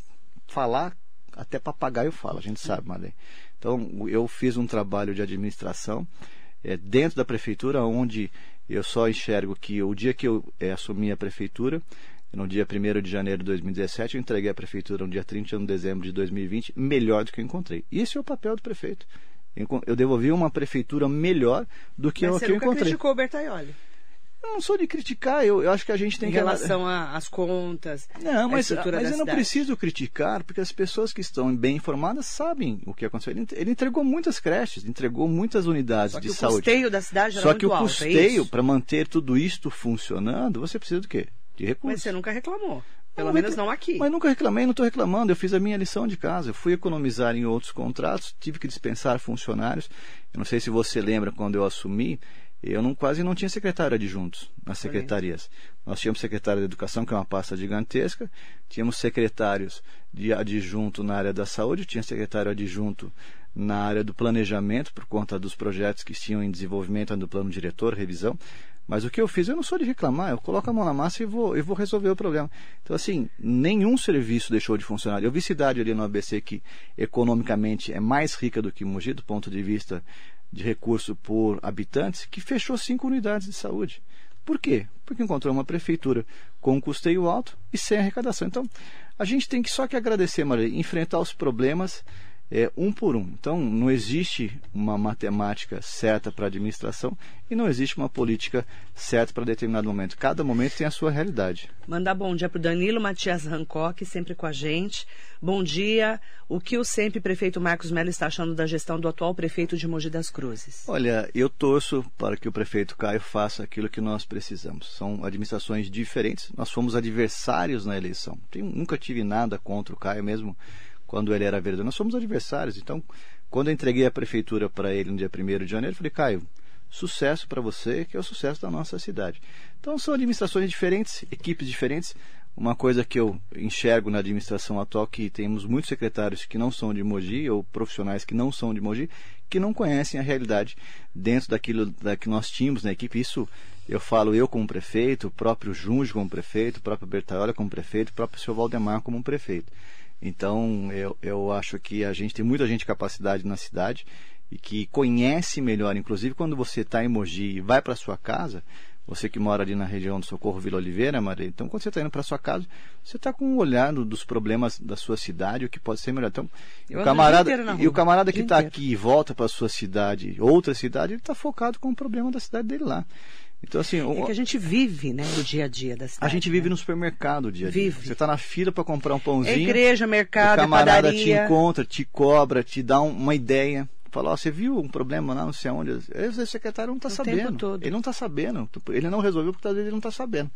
falar, até papagaio fala, a gente sabe, Marlene. Então, eu fiz um trabalho de administração é, dentro da prefeitura, onde eu só enxergo que o dia que eu é, assumi a prefeitura, no dia 1 de janeiro de 2017, eu entreguei a prefeitura no dia 30 de dezembro de 2020, melhor do que eu encontrei. Esse é o papel do prefeito. Eu devolvi uma prefeitura melhor do que Mas eu, que eu encontrei. Você criticou o Bertaioli? Eu não sou de criticar, eu, eu acho que a gente tem em que. Em relação às contas. Não, mas, mas eu não cidade. preciso criticar, porque as pessoas que estão bem informadas sabem o que aconteceu. Ele, ele entregou muitas creches, entregou muitas unidades Só que de o saúde. O custeio da cidade era Só muito que o alto, é custeio, é para manter tudo isto funcionando, você precisa do quê? De recursos. Mas você nunca reclamou. Pelo não, menos não aqui. Mas nunca reclamei, não estou reclamando. Eu fiz a minha lição de casa. Eu fui economizar em outros contratos, tive que dispensar funcionários. Eu não sei se você lembra quando eu assumi, eu não, quase não tinha secretário adjuntos nas secretarias. Nós tínhamos secretário de educação, que é uma pasta gigantesca, tínhamos secretários de adjunto na área da saúde, tinha secretário adjunto na área do planejamento, por conta dos projetos que tinham em desenvolvimento do plano diretor, revisão. Mas o que eu fiz, eu não sou de reclamar, eu coloco a mão na massa e vou, eu vou resolver o problema. Então, assim, nenhum serviço deixou de funcionar. Eu vi cidade ali no ABC que economicamente é mais rica do que Mogi, do ponto de vista de recurso por habitantes, que fechou cinco unidades de saúde. Por quê? Porque encontrou uma prefeitura com um custeio alto e sem arrecadação. Então, a gente tem que só que agradecer, Maria, enfrentar os problemas é, um por um. Então, não existe uma matemática certa para a administração e não existe uma política certa para determinado momento. Cada momento tem a sua realidade. Mandar bom dia para o Danilo Matias Hancock, sempre com a gente. Bom dia. O que o sempre prefeito Marcos Mello está achando da gestão do atual prefeito de Mogi das Cruzes? Olha, eu torço para que o prefeito Caio faça aquilo que nós precisamos. São administrações diferentes. Nós fomos adversários na eleição. Eu nunca tive nada contra o Caio mesmo quando ele era vereador. Nós somos adversários. Então, quando eu entreguei a prefeitura para ele no dia 1 de janeiro, falei, Caio, sucesso para você, que é o sucesso da nossa cidade. Então, são administrações diferentes, equipes diferentes. Uma coisa que eu enxergo na administração atual que temos muitos secretários que não são de Mogi ou profissionais que não são de Mogi que não conhecem a realidade dentro daquilo da que nós tínhamos na equipe. Isso eu falo eu como prefeito, o próprio Junge como prefeito, o próprio Bertaiola como prefeito, o próprio seu Valdemar como prefeito. Então, eu, eu acho que a gente tem muita gente de capacidade na cidade e que conhece melhor, inclusive quando você está em Mogi e vai para sua casa, você que mora ali na região do Socorro Vila Oliveira, Maria, então quando você está indo para sua casa, você está com um olhar dos problemas da sua cidade, o que pode ser melhor. Então, o camarada, e o camarada que está aqui e volta para sua cidade, outra cidade, ele está focado com o problema da cidade dele lá. Então, assim, é que a gente vive, né, o dia a dia da cidade. A gente vive né? no supermercado o dia a dia. Vive. Você está na fila para comprar um pãozinho. É igreja, mercado, o camarada padaria. te encontra, te cobra, te dá um, uma ideia. Fala, ó, você viu um problema lá, não sei onde. Esse secretário não está sabendo. Ele não está sabendo. Ele não resolveu porque talvez ele não está sabendo.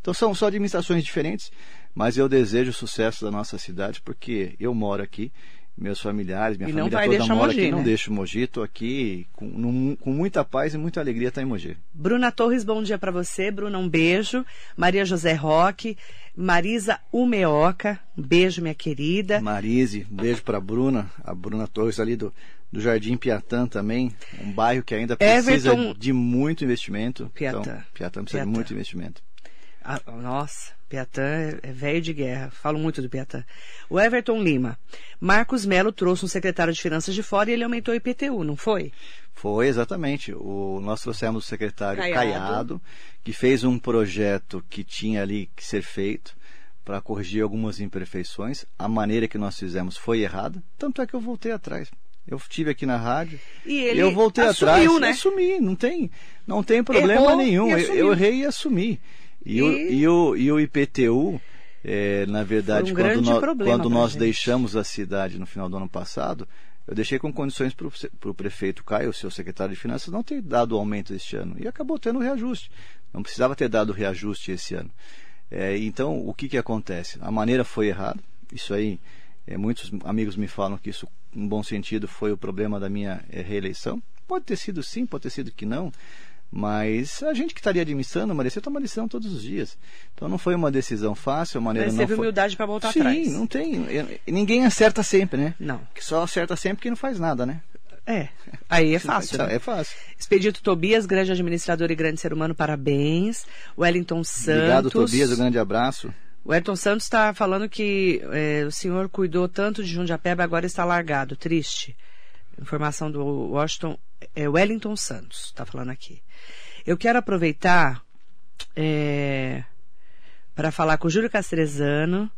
Então são só administrações diferentes, mas eu desejo o sucesso da nossa cidade porque eu moro aqui meus familiares, minha e família toda mora Mogi, aqui, né? não deixo Mogi, estou aqui com, num, com, muita paz e muita alegria estar em Mogi. Bruna Torres, bom dia para você, Bruna, um beijo. Maria José Roque, Marisa Umeoca, um beijo, minha querida. Marise, um beijo para Bruna, a Bruna Torres ali do, do Jardim Piatã também, um bairro que ainda precisa Everton... de muito investimento. Piatã. Então, Piatã precisa Piatã. de muito investimento. Ah, nossa, Piatã é velho de guerra. Falo muito do Piatã. O Everton Lima. Marcos Melo trouxe um secretário de Finanças de fora e ele aumentou o IPTU, não foi? Foi, exatamente. O, nós trouxemos o secretário Caiado. Caiado, que fez um projeto que tinha ali que ser feito para corrigir algumas imperfeições. A maneira que nós fizemos foi errada. Tanto é que eu voltei atrás. Eu estive aqui na rádio e ele eu voltei assumiu, atrás. Né? Assumi, não tem, não tem problema Errou nenhum. Eu, eu errei e assumi. E, E- O, e, o, e o IPTU, é, na verdade, um quando, grande nó- problema quando nós gente. deixamos a cidade no final do ano passado, eu deixei com condições para o prefeito Caio, seu secretário de Finanças, não ter dado o aumento este ano. E acabou tendo reajuste. Não precisava ter dado reajuste esse ano. É, então, o que, que acontece? A maneira foi errada. Isso aí, é, muitos amigos me falam que isso, em bom sentido, foi o problema da minha é, reeleição. Pode ter sido sim, pode ter sido que não. Mas a gente que estaria administrando, Maria, você toma lição todos os dias. Então não foi uma decisão fácil, a maneira Mas não teve foi... humildade para voltar Sim, atrás. não tem. Ninguém acerta sempre, né? Não. Que só acerta sempre quem não faz nada, né? É. Aí é *laughs* fácil. né? É fácil. Expedito Tobias, grande administrador e grande ser humano, parabéns. Wellington Santos. Obrigado, Tobias. Um grande abraço. O Ayrton Santos está falando que é, o senhor cuidou tanto de Jundiapeba, agora está largado. Triste. Informação do Washington. É Wellington Santos, está falando aqui. Eu quero aproveitar é, para falar com o Júlio Castrezano.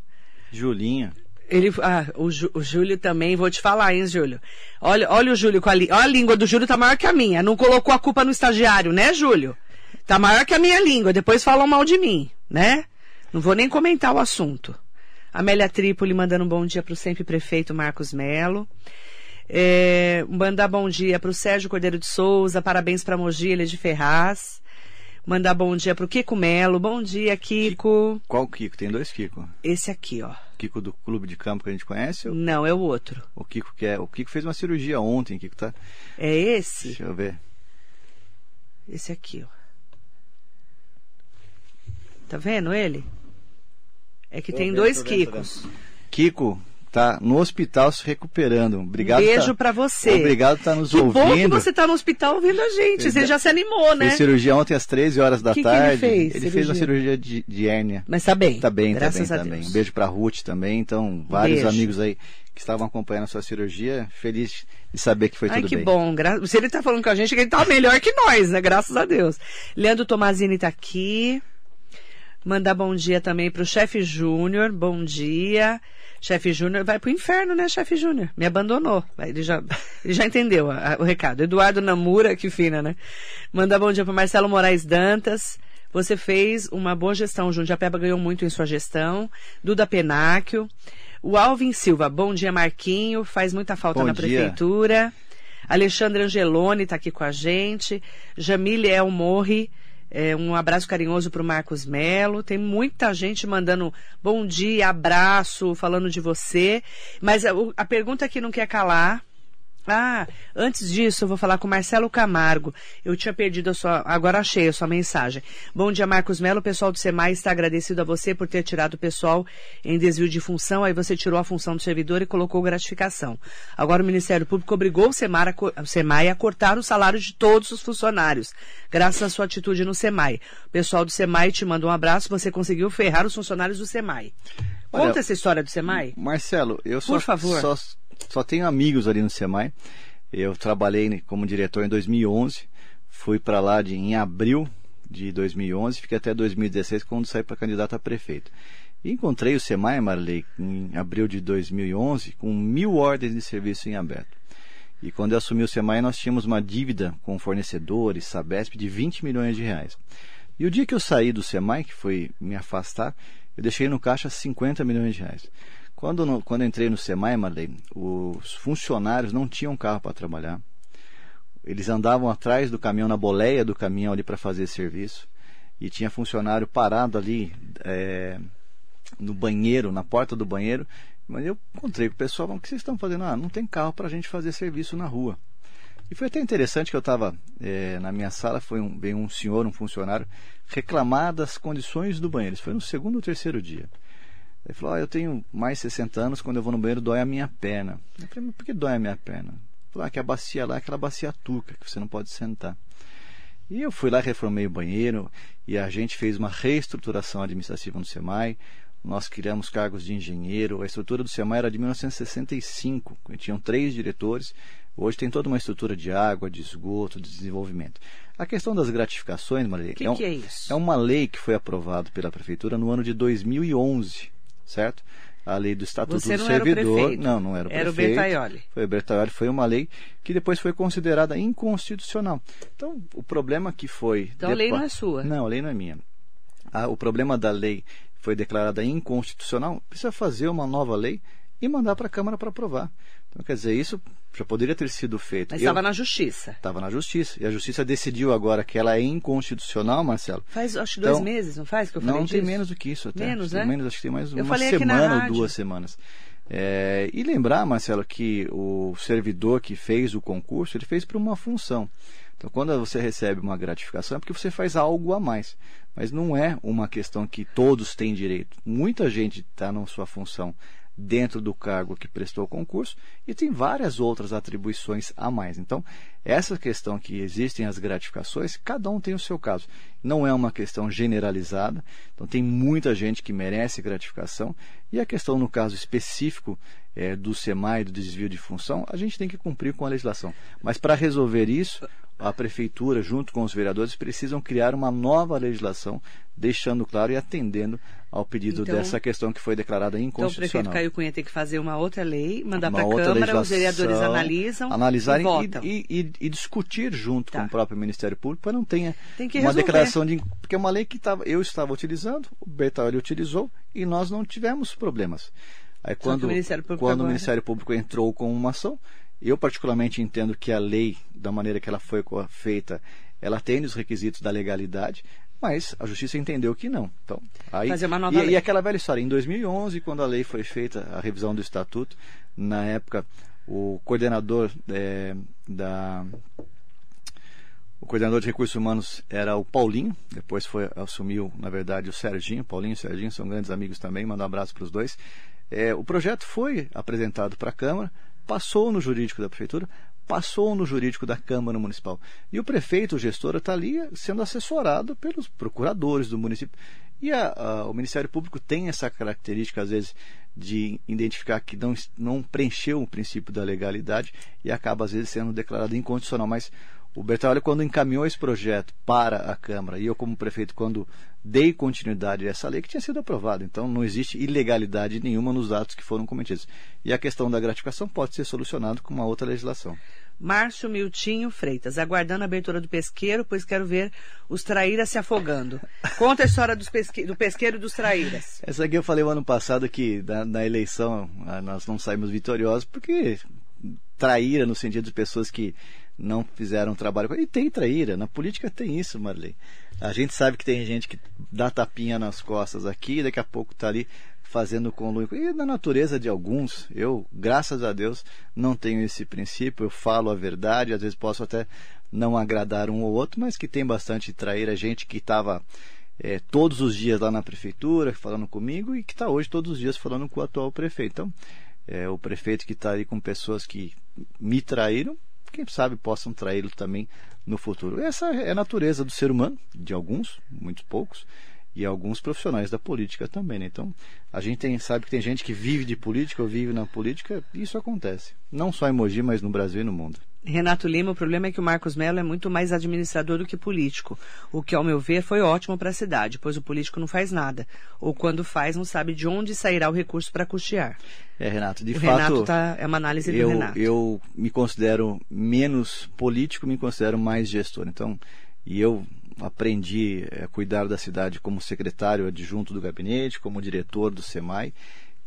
Julinha. Ele, ah, o, Jú- o Júlio também, vou te falar, hein, Júlio? Olha, olha o Júlio com a, li, olha a língua do Júlio tá maior que a minha. Não colocou a culpa no estagiário, né, Júlio? Tá maior que a minha língua. Depois falam mal de mim, né? Não vou nem comentar o assunto. Amélia Trípoli mandando um bom dia pro sempre prefeito Marcos Melo. É, mandar bom dia pro Sérgio Cordeiro de Souza, parabéns pra Mogi, ele é de Ferraz. Mandar bom dia pro Kiko Melo, bom dia, Kiko. Qual Kiko? Tem dois Kiko. Esse aqui, ó. Kiko do clube de campo que a gente conhece ou Não, é o outro. o Kiko que é. O Kiko fez uma cirurgia ontem, Kiko tá. É esse? Deixa eu ver. Esse aqui, ó. Tá vendo ele? É que Tô tem vendo, dois vendo, Kikos. Kiko tá no hospital se recuperando. Obrigado. beijo tá... pra você. Obrigado por estar nos que bom que ouvindo. você tá no hospital ouvindo a gente. Você já se animou, né? Fez cirurgia ontem às 13 horas da Que que ele tarde. fez, Ele fez uma cirurgia? de, de hérnia. Mas tá bem. Tá bem, tá Graças bem, a tá bem. Deus. Um beijo pra Ruth também. Então, vários Beijo. amigos aí que estavam acompanhando a sua cirurgia, feliz de saber que foi Ai, tudo que bem. bom. Gra... Se ele tá falando com a gente, que ele tá melhor que nós, né? Graças a Deus. Leandro Tomazini tá aqui. Mandar bom dia também pro chefe Júnior. Bom dia. Chefe Júnior vai pro inferno, né, chefe Júnior? Me abandonou. Ele já, *laughs* ele já entendeu a- a- o recado. Eduardo Namura, que fina, né? Mandar bom dia pro Marcelo Moraes Dantas. Você fez uma boa gestão, Jundiapeba ganhou muito em sua gestão. Duda Penáquio. O Alvin Silva, bom dia, Marquinho. Faz muita falta Bom na dia. prefeitura. Alexandre Angeloni está aqui com a gente. Jamile El Morri. É, um abraço carinhoso para o Marcos Melo. Tem muita gente mandando bom dia, abraço, falando de você. Mas a, a pergunta que não quer calar. Ah, antes disso, eu vou falar com o Marcelo Camargo. Eu tinha perdido a sua. Agora achei a sua mensagem. Bom dia, Marcos Melo. O pessoal do SEMAI está agradecido a você por ter tirado o pessoal em desvio de função. Aí você tirou a função do servidor e colocou gratificação. Agora o Ministério Público obrigou o SEMAI a, o SEMAI a cortar o salário de todos os funcionários, graças à sua atitude no SEMAI. O pessoal do SEMAI te manda um abraço. Você conseguiu ferrar os funcionários do SEMAI. Conta Olha, essa história do SEMAI. Marcelo, eu só, Por favor. só, só tenho amigos ali no SEMAI. Eu trabalhei né, como diretor em 2011. Fui para lá de, em abril de 2011. Fiquei até 2016 quando saí para candidato a prefeito. E encontrei o SEMAI, Marley, em abril de 2011 com mil ordens de serviço em aberto. E quando eu assumi o SEMAI, nós tínhamos uma dívida com fornecedores, Sabesp, de 20 milhões de reais. E o dia que eu saí do SEMAI, que foi me afastar, eu deixei no caixa 50 milhões de reais. Quando, no- quando entrei no SEMAI, os funcionários não tinham carro para trabalhar. Eles andavam atrás do caminhão, na boleia do caminhão ali para fazer serviço. E tinha funcionário parado ali é, no banheiro, na porta do banheiro. Mas eu encontrei com o pessoal, "Mas o que vocês estão fazendo? Ah, não tem carro para a gente fazer serviço na rua. E foi até interessante que eu estava na minha sala, foi um, veio um senhor, um funcionário, reclamar das condições do banheiro. Isso foi no segundo ou terceiro dia. Ele falou, "Ah, eu tenho mais de 60 anos, quando eu vou no banheiro dói a minha perna. Eu falei, mas por que dói a minha perna? Ele falou, ah, que a bacia lá é aquela bacia turca, que você não pode sentar. E eu fui lá, reformei o banheiro e a gente fez uma reestruturação administrativa no SEMAI. Nós criamos cargos de engenheiro. A estrutura do SEMAI era de 1965. Tinham três diretores. Hoje tem toda uma estrutura de água, de esgoto, de desenvolvimento. A questão das gratificações, Maria, que, é, um- que é é uma lei que foi aprovada pela prefeitura no ano de 2011, certo? A lei do Estatuto Você do não era o Servidor. Não, não era o Era o prefeito. Bertaioli. Foi o Bertaioli, foi uma lei que depois foi considerada inconstitucional. Então, o problema que foi... Então a lei não é sua. Não, a lei não é minha. Ah, o problema da lei foi declarada inconstitucional, precisa fazer uma nova lei e mandar para a Câmara para aprovar. Então, quer dizer, isso já poderia ter sido feito. Mas estava na justiça. Estava na justiça. E a justiça decidiu agora que ela é inconstitucional, Marcelo. Faz, acho, dois então, meses, não faz? Que eu falei não, disso? tem menos do que isso até. Menos, tem né? Menos, acho que tem mais eu uma semana ou duas semanas. É, e lembrar, Marcelo, que o servidor que fez o concurso, ele fez para uma função. Então, quando você recebe uma gratificação, é porque você faz algo a mais. Mas não é uma questão que todos têm direito. Muita gente está na sua função dentro do cargo que prestou o concurso e tem várias outras atribuições a mais. Então, essa questão que existem as gratificações, cada um tem o seu caso. Não é uma questão generalizada, então tem muita gente que merece gratificação e a questão no caso específico é, do SEMAI, do desvio de função, a gente tem que cumprir com a legislação. Mas para resolver isso, a prefeitura, junto com os vereadores, precisam criar uma nova legislação, deixando claro e atendendo ao pedido então, dessa questão que foi declarada inconstitucional. Então o prefeito Caio Cunha tem que fazer uma outra lei, mandar para a Câmara, os vereadores analisam analisarem e, votam. E, e, e discutir junto tá. com o próprio Ministério Público para não tenha uma resolver. declaração de porque é uma lei que tava, eu estava utilizando, o Bertalho utilizou e nós não tivemos problemas. Aí quando o Ministério Público, quando o Ministério Público entrou com uma ação, eu particularmente entendo que a lei, da maneira que ela foi feita, ela tem os requisitos da legalidade, mas a justiça entendeu que não. Então, aí, Fazer uma nova e, lei. e aquela velha história, em 2011, quando a lei foi feita, a revisão do estatuto, na época o coordenador é, da o coordenador de recursos humanos era o Paulinho, depois foi assumiu, na verdade, o Serginho. Paulinho e Serginho são grandes amigos também, mando um abraço para os dois. É, o projeto foi apresentado para a Câmara, passou no jurídico da Prefeitura, passou no jurídico da Câmara Municipal. E o prefeito, o gestor, está ali sendo assessorado pelos procuradores do município. E a, a, o Ministério Público tem essa característica, às vezes, de identificar que não, não preencheu o princípio da legalidade e acaba, às vezes, sendo declarado incondicional. Mas o Bertolli, quando encaminhou esse projeto para a Câmara, e eu, como prefeito, quando dei continuidade a essa lei que tinha sido aprovada. Então, não existe ilegalidade nenhuma nos atos que foram cometidos. E a questão da gratificação pode ser solucionada com uma outra legislação. Márcio Miltinho Freitas, aguardando a abertura do pesqueiro, pois quero ver os traíras se afogando. Conta a história pesque... do pesqueiro e dos traíras. Essa aqui eu falei o ano passado que na, na eleição ah, nós não saímos vitoriosos porque traíra no sentido de pessoas que não fizeram trabalho. E tem traíra, na política tem isso, Marley. A gente sabe que tem gente que dá tapinha nas costas aqui, daqui a pouco está ali fazendo conluio. E na natureza de alguns, eu, graças a Deus, não tenho esse princípio, eu falo a verdade, às vezes posso até não agradar um ou outro, mas que tem bastante traíra, gente que estava é, todos os dias lá na prefeitura falando comigo e que está hoje todos os dias falando com o atual prefeito. Então, é, o prefeito que está aí com pessoas que me traíram, quem sabe possam traí-lo também no futuro. Essa é a natureza do ser humano, de alguns, muitos poucos, e alguns profissionais da política também. Né? Então, a gente tem, sabe que tem gente que vive de política ou vive na política, e isso acontece. Não só em Mogi, mas no Brasil e no mundo. Renato Lima, o problema é que o Marcos Mello é muito mais administrador do que político, o que, ao meu ver, foi ótimo para a cidade, pois o político não faz nada, ou quando faz, não sabe de onde sairá o recurso para custear. É, Renato, de o fato. Renato tá, é uma análise eu, do Renato. Eu me considero menos político, me considero mais gestor. Então, e eu aprendi a cuidar da cidade como secretário adjunto do gabinete, como diretor do SEMAI,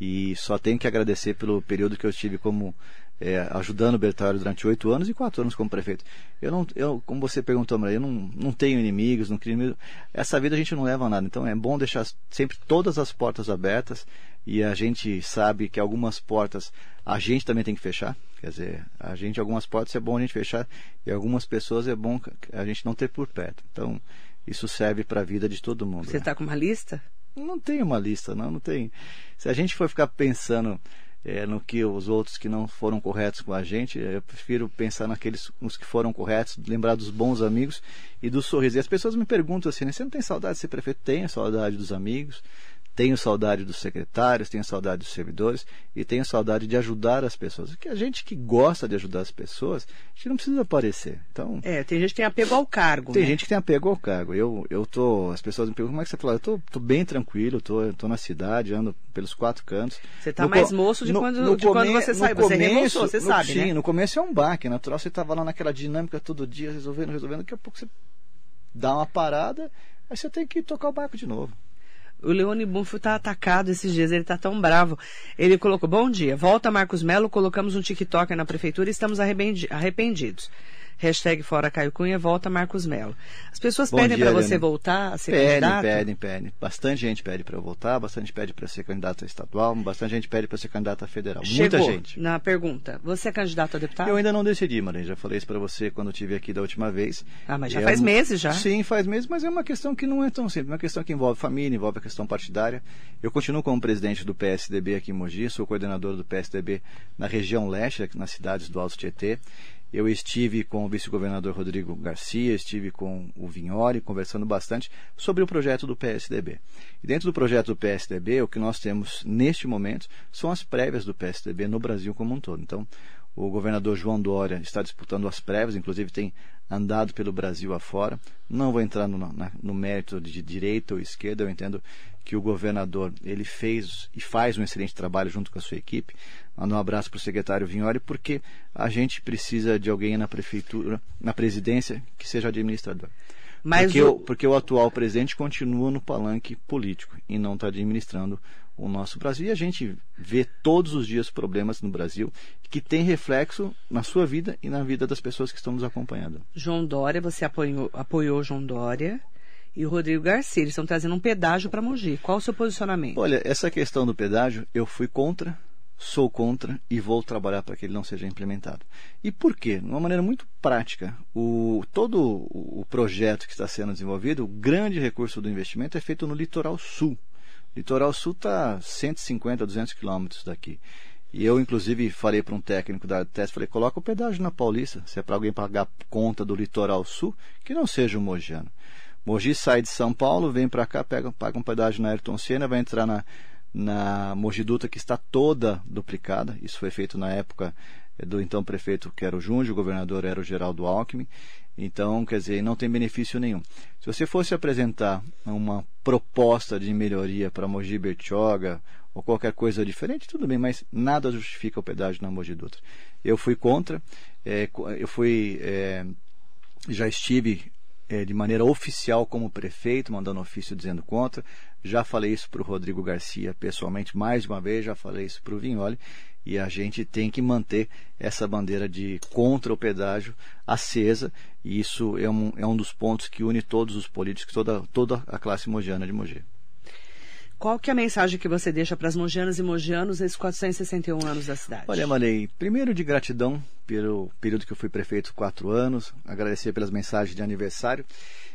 e só tenho que agradecer pelo período que eu estive como é, ajudando o Bertalho durante oito anos e quatro anos como prefeito. Eu não, eu, como você perguntou, eu não, não tenho inimigos, não crio inimigos. Essa vida a gente não leva a nada. Então é bom deixar sempre todas as portas abertas e a gente sabe que algumas portas a gente também tem que fechar. Quer dizer, a gente algumas portas é bom a gente fechar e algumas pessoas é bom a gente não ter por perto. Então isso serve para a vida de todo mundo. Você está né? com uma lista? Não tem uma lista, não, não tem. Se a gente for ficar pensando é, no que os outros que não foram corretos com a gente. Eu prefiro pensar naqueles nos que foram corretos, lembrar dos bons amigos e do sorriso. E as pessoas me perguntam assim: né, você não tem saudade de ser prefeito? Tenho saudade dos amigos, tenho saudade dos secretários, tenho saudade dos servidores e tenho saudade de ajudar as pessoas. Porque a gente que gosta de ajudar as pessoas, a gente não precisa aparecer. Então, é, tem gente que tem apego ao cargo. Tem né? gente que tem apego ao cargo. Eu, eu tô, as pessoas me perguntam como é que você fala. Eu tô, tô bem tranquilo, tô, tô na cidade, ando pelos quatro cantos. Você tá no, mais moço de, no, quando, no de come, quando você sai. Você remoçou, você sabe, sim, né? no começo é um baque natural. Você estava lá naquela dinâmica todo dia, resolvendo, resolvendo. Daqui a pouco você dá uma parada, aí você tem que tocar o barco de novo. O Leone Buffo está atacado esses dias, ele está tão bravo. Ele colocou, bom dia, volta Marcos Melo, colocamos um TikTok na prefeitura e estamos arrependidos. Hashtag fora Caio Cunha, volta Marcos Melo. As pessoas Bom pedem para você voltar a ser pedem, candidato? Pedem, pedem, Bastante gente pede para eu voltar, bastante pede para ser candidato a estadual, bastante gente pede para ser candidato a federal. Chegou Muita gente. Na pergunta, você é candidato a deputado? Eu ainda não decidi, Maria. Já falei isso para você quando eu tive aqui da última vez. Ah, mas já é faz um... meses já. Sim, faz meses, mas é uma questão que não é tão simples. É uma questão que envolve família, envolve a questão partidária. Eu continuo como presidente do PSDB aqui em Mogi, sou coordenador do PSDB na região leste, nas cidades do Alto Tietê. Eu estive com o vice-governador Rodrigo Garcia, estive com o Vinhori, conversando bastante sobre o projeto do PSDB. E dentro do projeto do PSDB, o que nós temos neste momento são as prévias do PSDB no Brasil como um todo. Então, o governador João Dória está disputando as prévias, inclusive tem andado pelo Brasil afora. Não vou entrar no, na, no mérito de direita ou esquerda, eu entendo que o governador ele fez e faz um excelente trabalho junto com a sua equipe. Mando um abraço para o secretário Vinhori, porque a gente precisa de alguém na prefeitura, na presidência, que seja administrador. Mas porque, o... o... porque o atual presidente continua no palanque político e não está administrando o nosso Brasil. E a gente vê todos os dias problemas no Brasil que tem reflexo na sua vida e na vida das pessoas que estão nos acompanhando. João Dória, você apoiou, apoiou João Dória e o Rodrigo Garcia. Eles estão trazendo um pedágio para Mogi. Qual o seu posicionamento? Olha, essa questão do pedágio, eu fui contra, sou contra e vou trabalhar para que ele não seja implementado. E por quê? De uma maneira muito prática. O, todo o projeto que está sendo desenvolvido, o grande recurso do investimento é feito no litoral sul. O litoral sul está 150, 200 quilômetros daqui. E eu, inclusive, falei para um técnico da teste, falei, coloca o pedágio na Paulista, se é para alguém pagar conta do litoral sul, que não seja o Mogiano. Mogi sai de São Paulo, vem para cá, pega, paga um pedágio na Ayrton Senna, vai entrar na, na Mogi Dutra, que está toda duplicada. Isso foi feito na época eh, do então prefeito, que era o Junge, o governador era o Geraldo Alckmin. Então, quer dizer, não tem benefício nenhum. Se você fosse apresentar uma proposta de melhoria para Mogi Bertioga ou qualquer coisa diferente, tudo bem, mas nada justifica o pedágio na Mogi Dutra. Eu fui contra, é, eu fui, é, já estive é, de maneira oficial como prefeito, mandando ofício dizendo contra. Já falei isso para o Rodrigo Garcia pessoalmente mais de uma vez, já falei isso para o Vinholi. E a gente tem que manter essa bandeira de contra o pedágio acesa. E isso é um, é um dos pontos que une todos os políticos, toda, toda a classe mogiana de Mogi. Qual que é a mensagem que você deixa para as mogianas e mogianos nesses 461 anos da cidade? Olha, Malei, primeiro de gratidão pelo período que eu fui prefeito, quatro anos, agradecer pelas mensagens de aniversário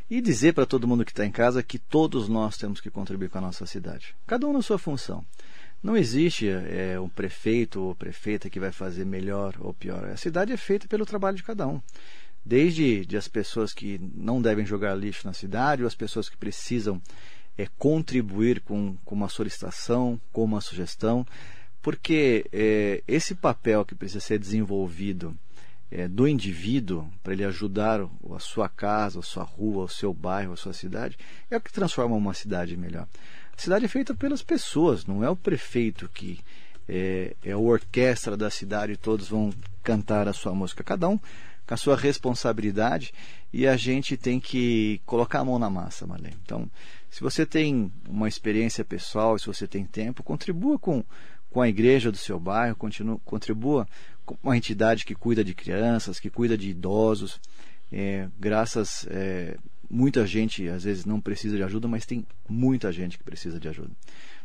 e dizer para todo mundo que está em casa que todos nós temos que contribuir com a nossa cidade, cada um na sua função. Não existe é, um prefeito ou prefeita que vai fazer melhor ou pior. A cidade é feita pelo trabalho de cada um. Desde de as pessoas que não devem jogar lixo na cidade, ou as pessoas que precisam é, contribuir com, com uma solicitação, com uma sugestão, porque é, esse papel que precisa ser desenvolvido é, do indivíduo para ele ajudar a sua casa, a sua rua, o seu bairro, a sua cidade, é o que transforma uma cidade melhor. A cidade é feita pelas pessoas, não é o prefeito que é, é a orquestra da cidade e todos vão cantar a sua música. Cada um com a sua responsabilidade e a gente tem que colocar a mão na massa, Marlene. Então, se você tem uma experiência pessoal, se você tem tempo, contribua com, com a igreja do seu bairro, contribua com uma entidade que cuida de crianças, que cuida de idosos. É, graças, é, muita gente às vezes não precisa de ajuda, mas tem muita gente que precisa de ajuda.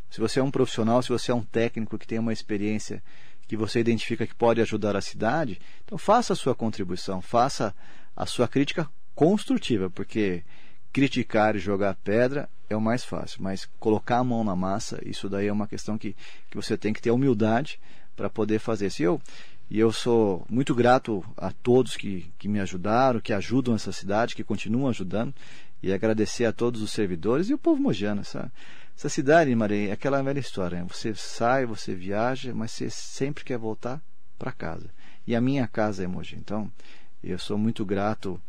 Se você é um profissional, se você é um técnico que tem uma experiência que você identifica que pode ajudar a cidade, então faça a sua contribuição, faça a sua crítica construtiva, porque criticar e jogar pedra é o mais fácil, mas colocar a mão na massa, isso daí é uma questão que, que você tem que ter humildade para poder fazer. Se eu e eu sou muito grato a todos que, que me ajudaram, que ajudam essa cidade, que continuam ajudando, e agradecer a todos os servidores e o povo mojano. Essa, essa cidade, Maria, é aquela velha história. Né? Você sai, você viaja, mas você sempre quer voltar para casa. E a minha casa é Mogi. Então, eu sou muito grato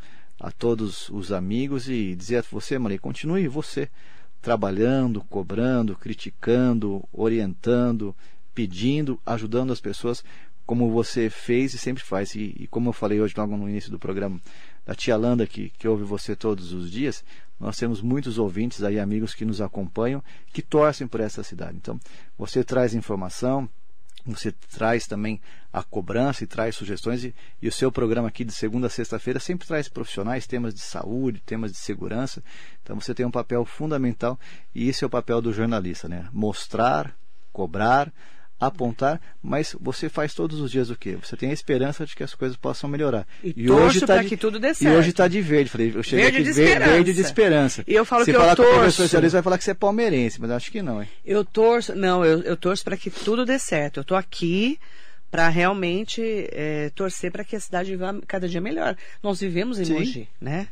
a todos os amigos e dizer a você, Maria, continue você trabalhando, cobrando, criticando, orientando, pedindo, ajudando as pessoas como você fez e sempre faz. E, e como eu falei hoje logo no início do programa, da tia Landa que, que ouve você todos os dias, nós temos muitos ouvintes aí, amigos que nos acompanham, que torcem por essa cidade. Então, você traz informação, você traz também a cobrança e traz sugestões. E, e o seu programa aqui de segunda a sexta-feira sempre traz profissionais, temas de saúde, temas de segurança. Então você tem um papel fundamental e esse é o papel do jornalista, né? Mostrar, cobrar, apontar, mas você faz todos os dias o quê? Você tem a esperança de que as coisas possam melhorar. E, e hoje tá de, que tudo dê certo. E hoje está de verde. Falei, eu cheguei verde aqui de esperança. verde de esperança. E eu falo Se que falar eu com o professor torço. vai falar que você é palmeirense, mas acho que não, hein? Eu torço, não, eu, eu torço para que tudo dê certo. Eu estou aqui para realmente é, torcer para que a cidade vá cada dia melhor. Nós vivemos em Sim. Mogi, né?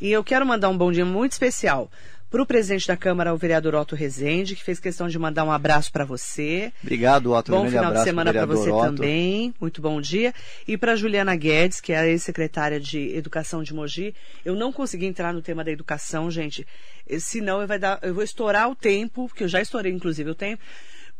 E eu quero mandar um bom dia muito especial para o presidente da Câmara, o vereador Otto Rezende, que fez questão de mandar um abraço para você. Obrigado, Otto. Bom final de semana para você Otto. também. Muito bom dia. E para Juliana Guedes, que é a ex-secretária de Educação de Mogi. Eu não consegui entrar no tema da educação, gente. Eh, Senão eu, vai dar, eu vou estourar o tempo, que eu já estourei inclusive o tempo.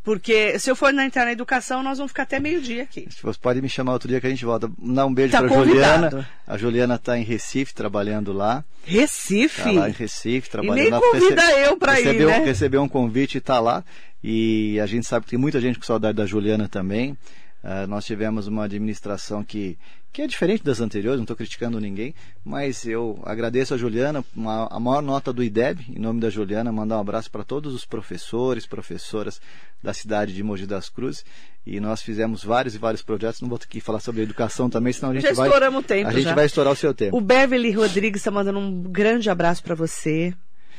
Porque se eu for entrar na educação, nós vamos ficar até meio-dia aqui. Você pode me chamar outro dia que a gente volta. Dar um beijo Tá para. Juliana. A Juliana está em Recife trabalhando lá. Recife? Está lá em Recife trabalhando. nem Ela convida eu pra ir, né? Recebeu um convite e está lá. E a gente sabe que tem muita gente com saudade da Juliana também. Ah, nós tivemos uma administração que, que é diferente das anteriores, não estou criticando ninguém, mas eu agradeço a Juliana, uma- a maior nota do IDEB, em nome da Juliana, mandar um abraço para todos os professores, professoras da cidade de Mogi das Cruzes. E nós fizemos vários e vários projetos, não vou ter que falar sobre educação também, senão a gente Já vai. estouramos o tempo A gente já. vai estourar o seu tempo. O Beverly Rodrigues está mandando um grande abraço para você.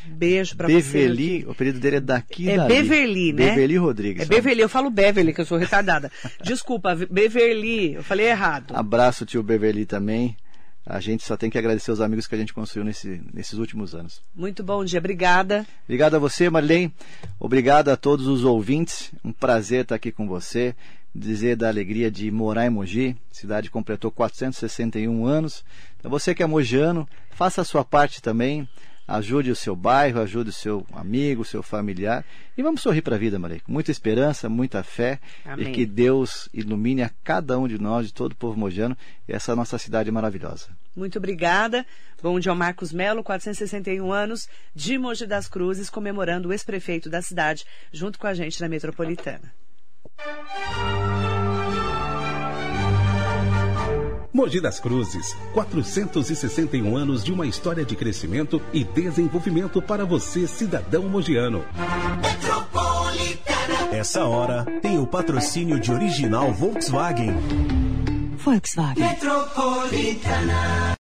Beijo você. Beverly, o apelido dele é daqui É dali. Beverly, né? Beverly Rodrigues. É Beverly, eu falo Beverly, que eu sou retardada. Desculpa, Beverly, eu falei errado. Abraço, tio Beverly também. A gente só tem que agradecer os amigos que a gente construiu nesse, nesses últimos anos. Muito bom dia, obrigada. Obrigado a você, Marlene. Obrigado a todos os ouvintes. Um prazer estar aqui com você. Dizer da alegria de morar em Mogi. A cidade completou 461 anos. Então, você que é mogiano, faça a sua parte também. Ajude o seu bairro, ajude o seu amigo, o seu familiar. E vamos sorrir para a vida, Maria. Com muita esperança, muita fé. Amém. E que Deus ilumine a cada um de nós, de todo o povo mogiano, e essa nossa cidade maravilhosa. Muito obrigada. Bom dia ao Marcos Melo, 461 anos, de Mogi das Cruzes, comemorando o ex-prefeito da cidade, junto com a gente na metropolitana. Mogi das Cruzes, 461 anos de uma história de crescimento e desenvolvimento para você, cidadão mogiano. Essa hora tem o patrocínio de original Volkswagen. Volkswagen.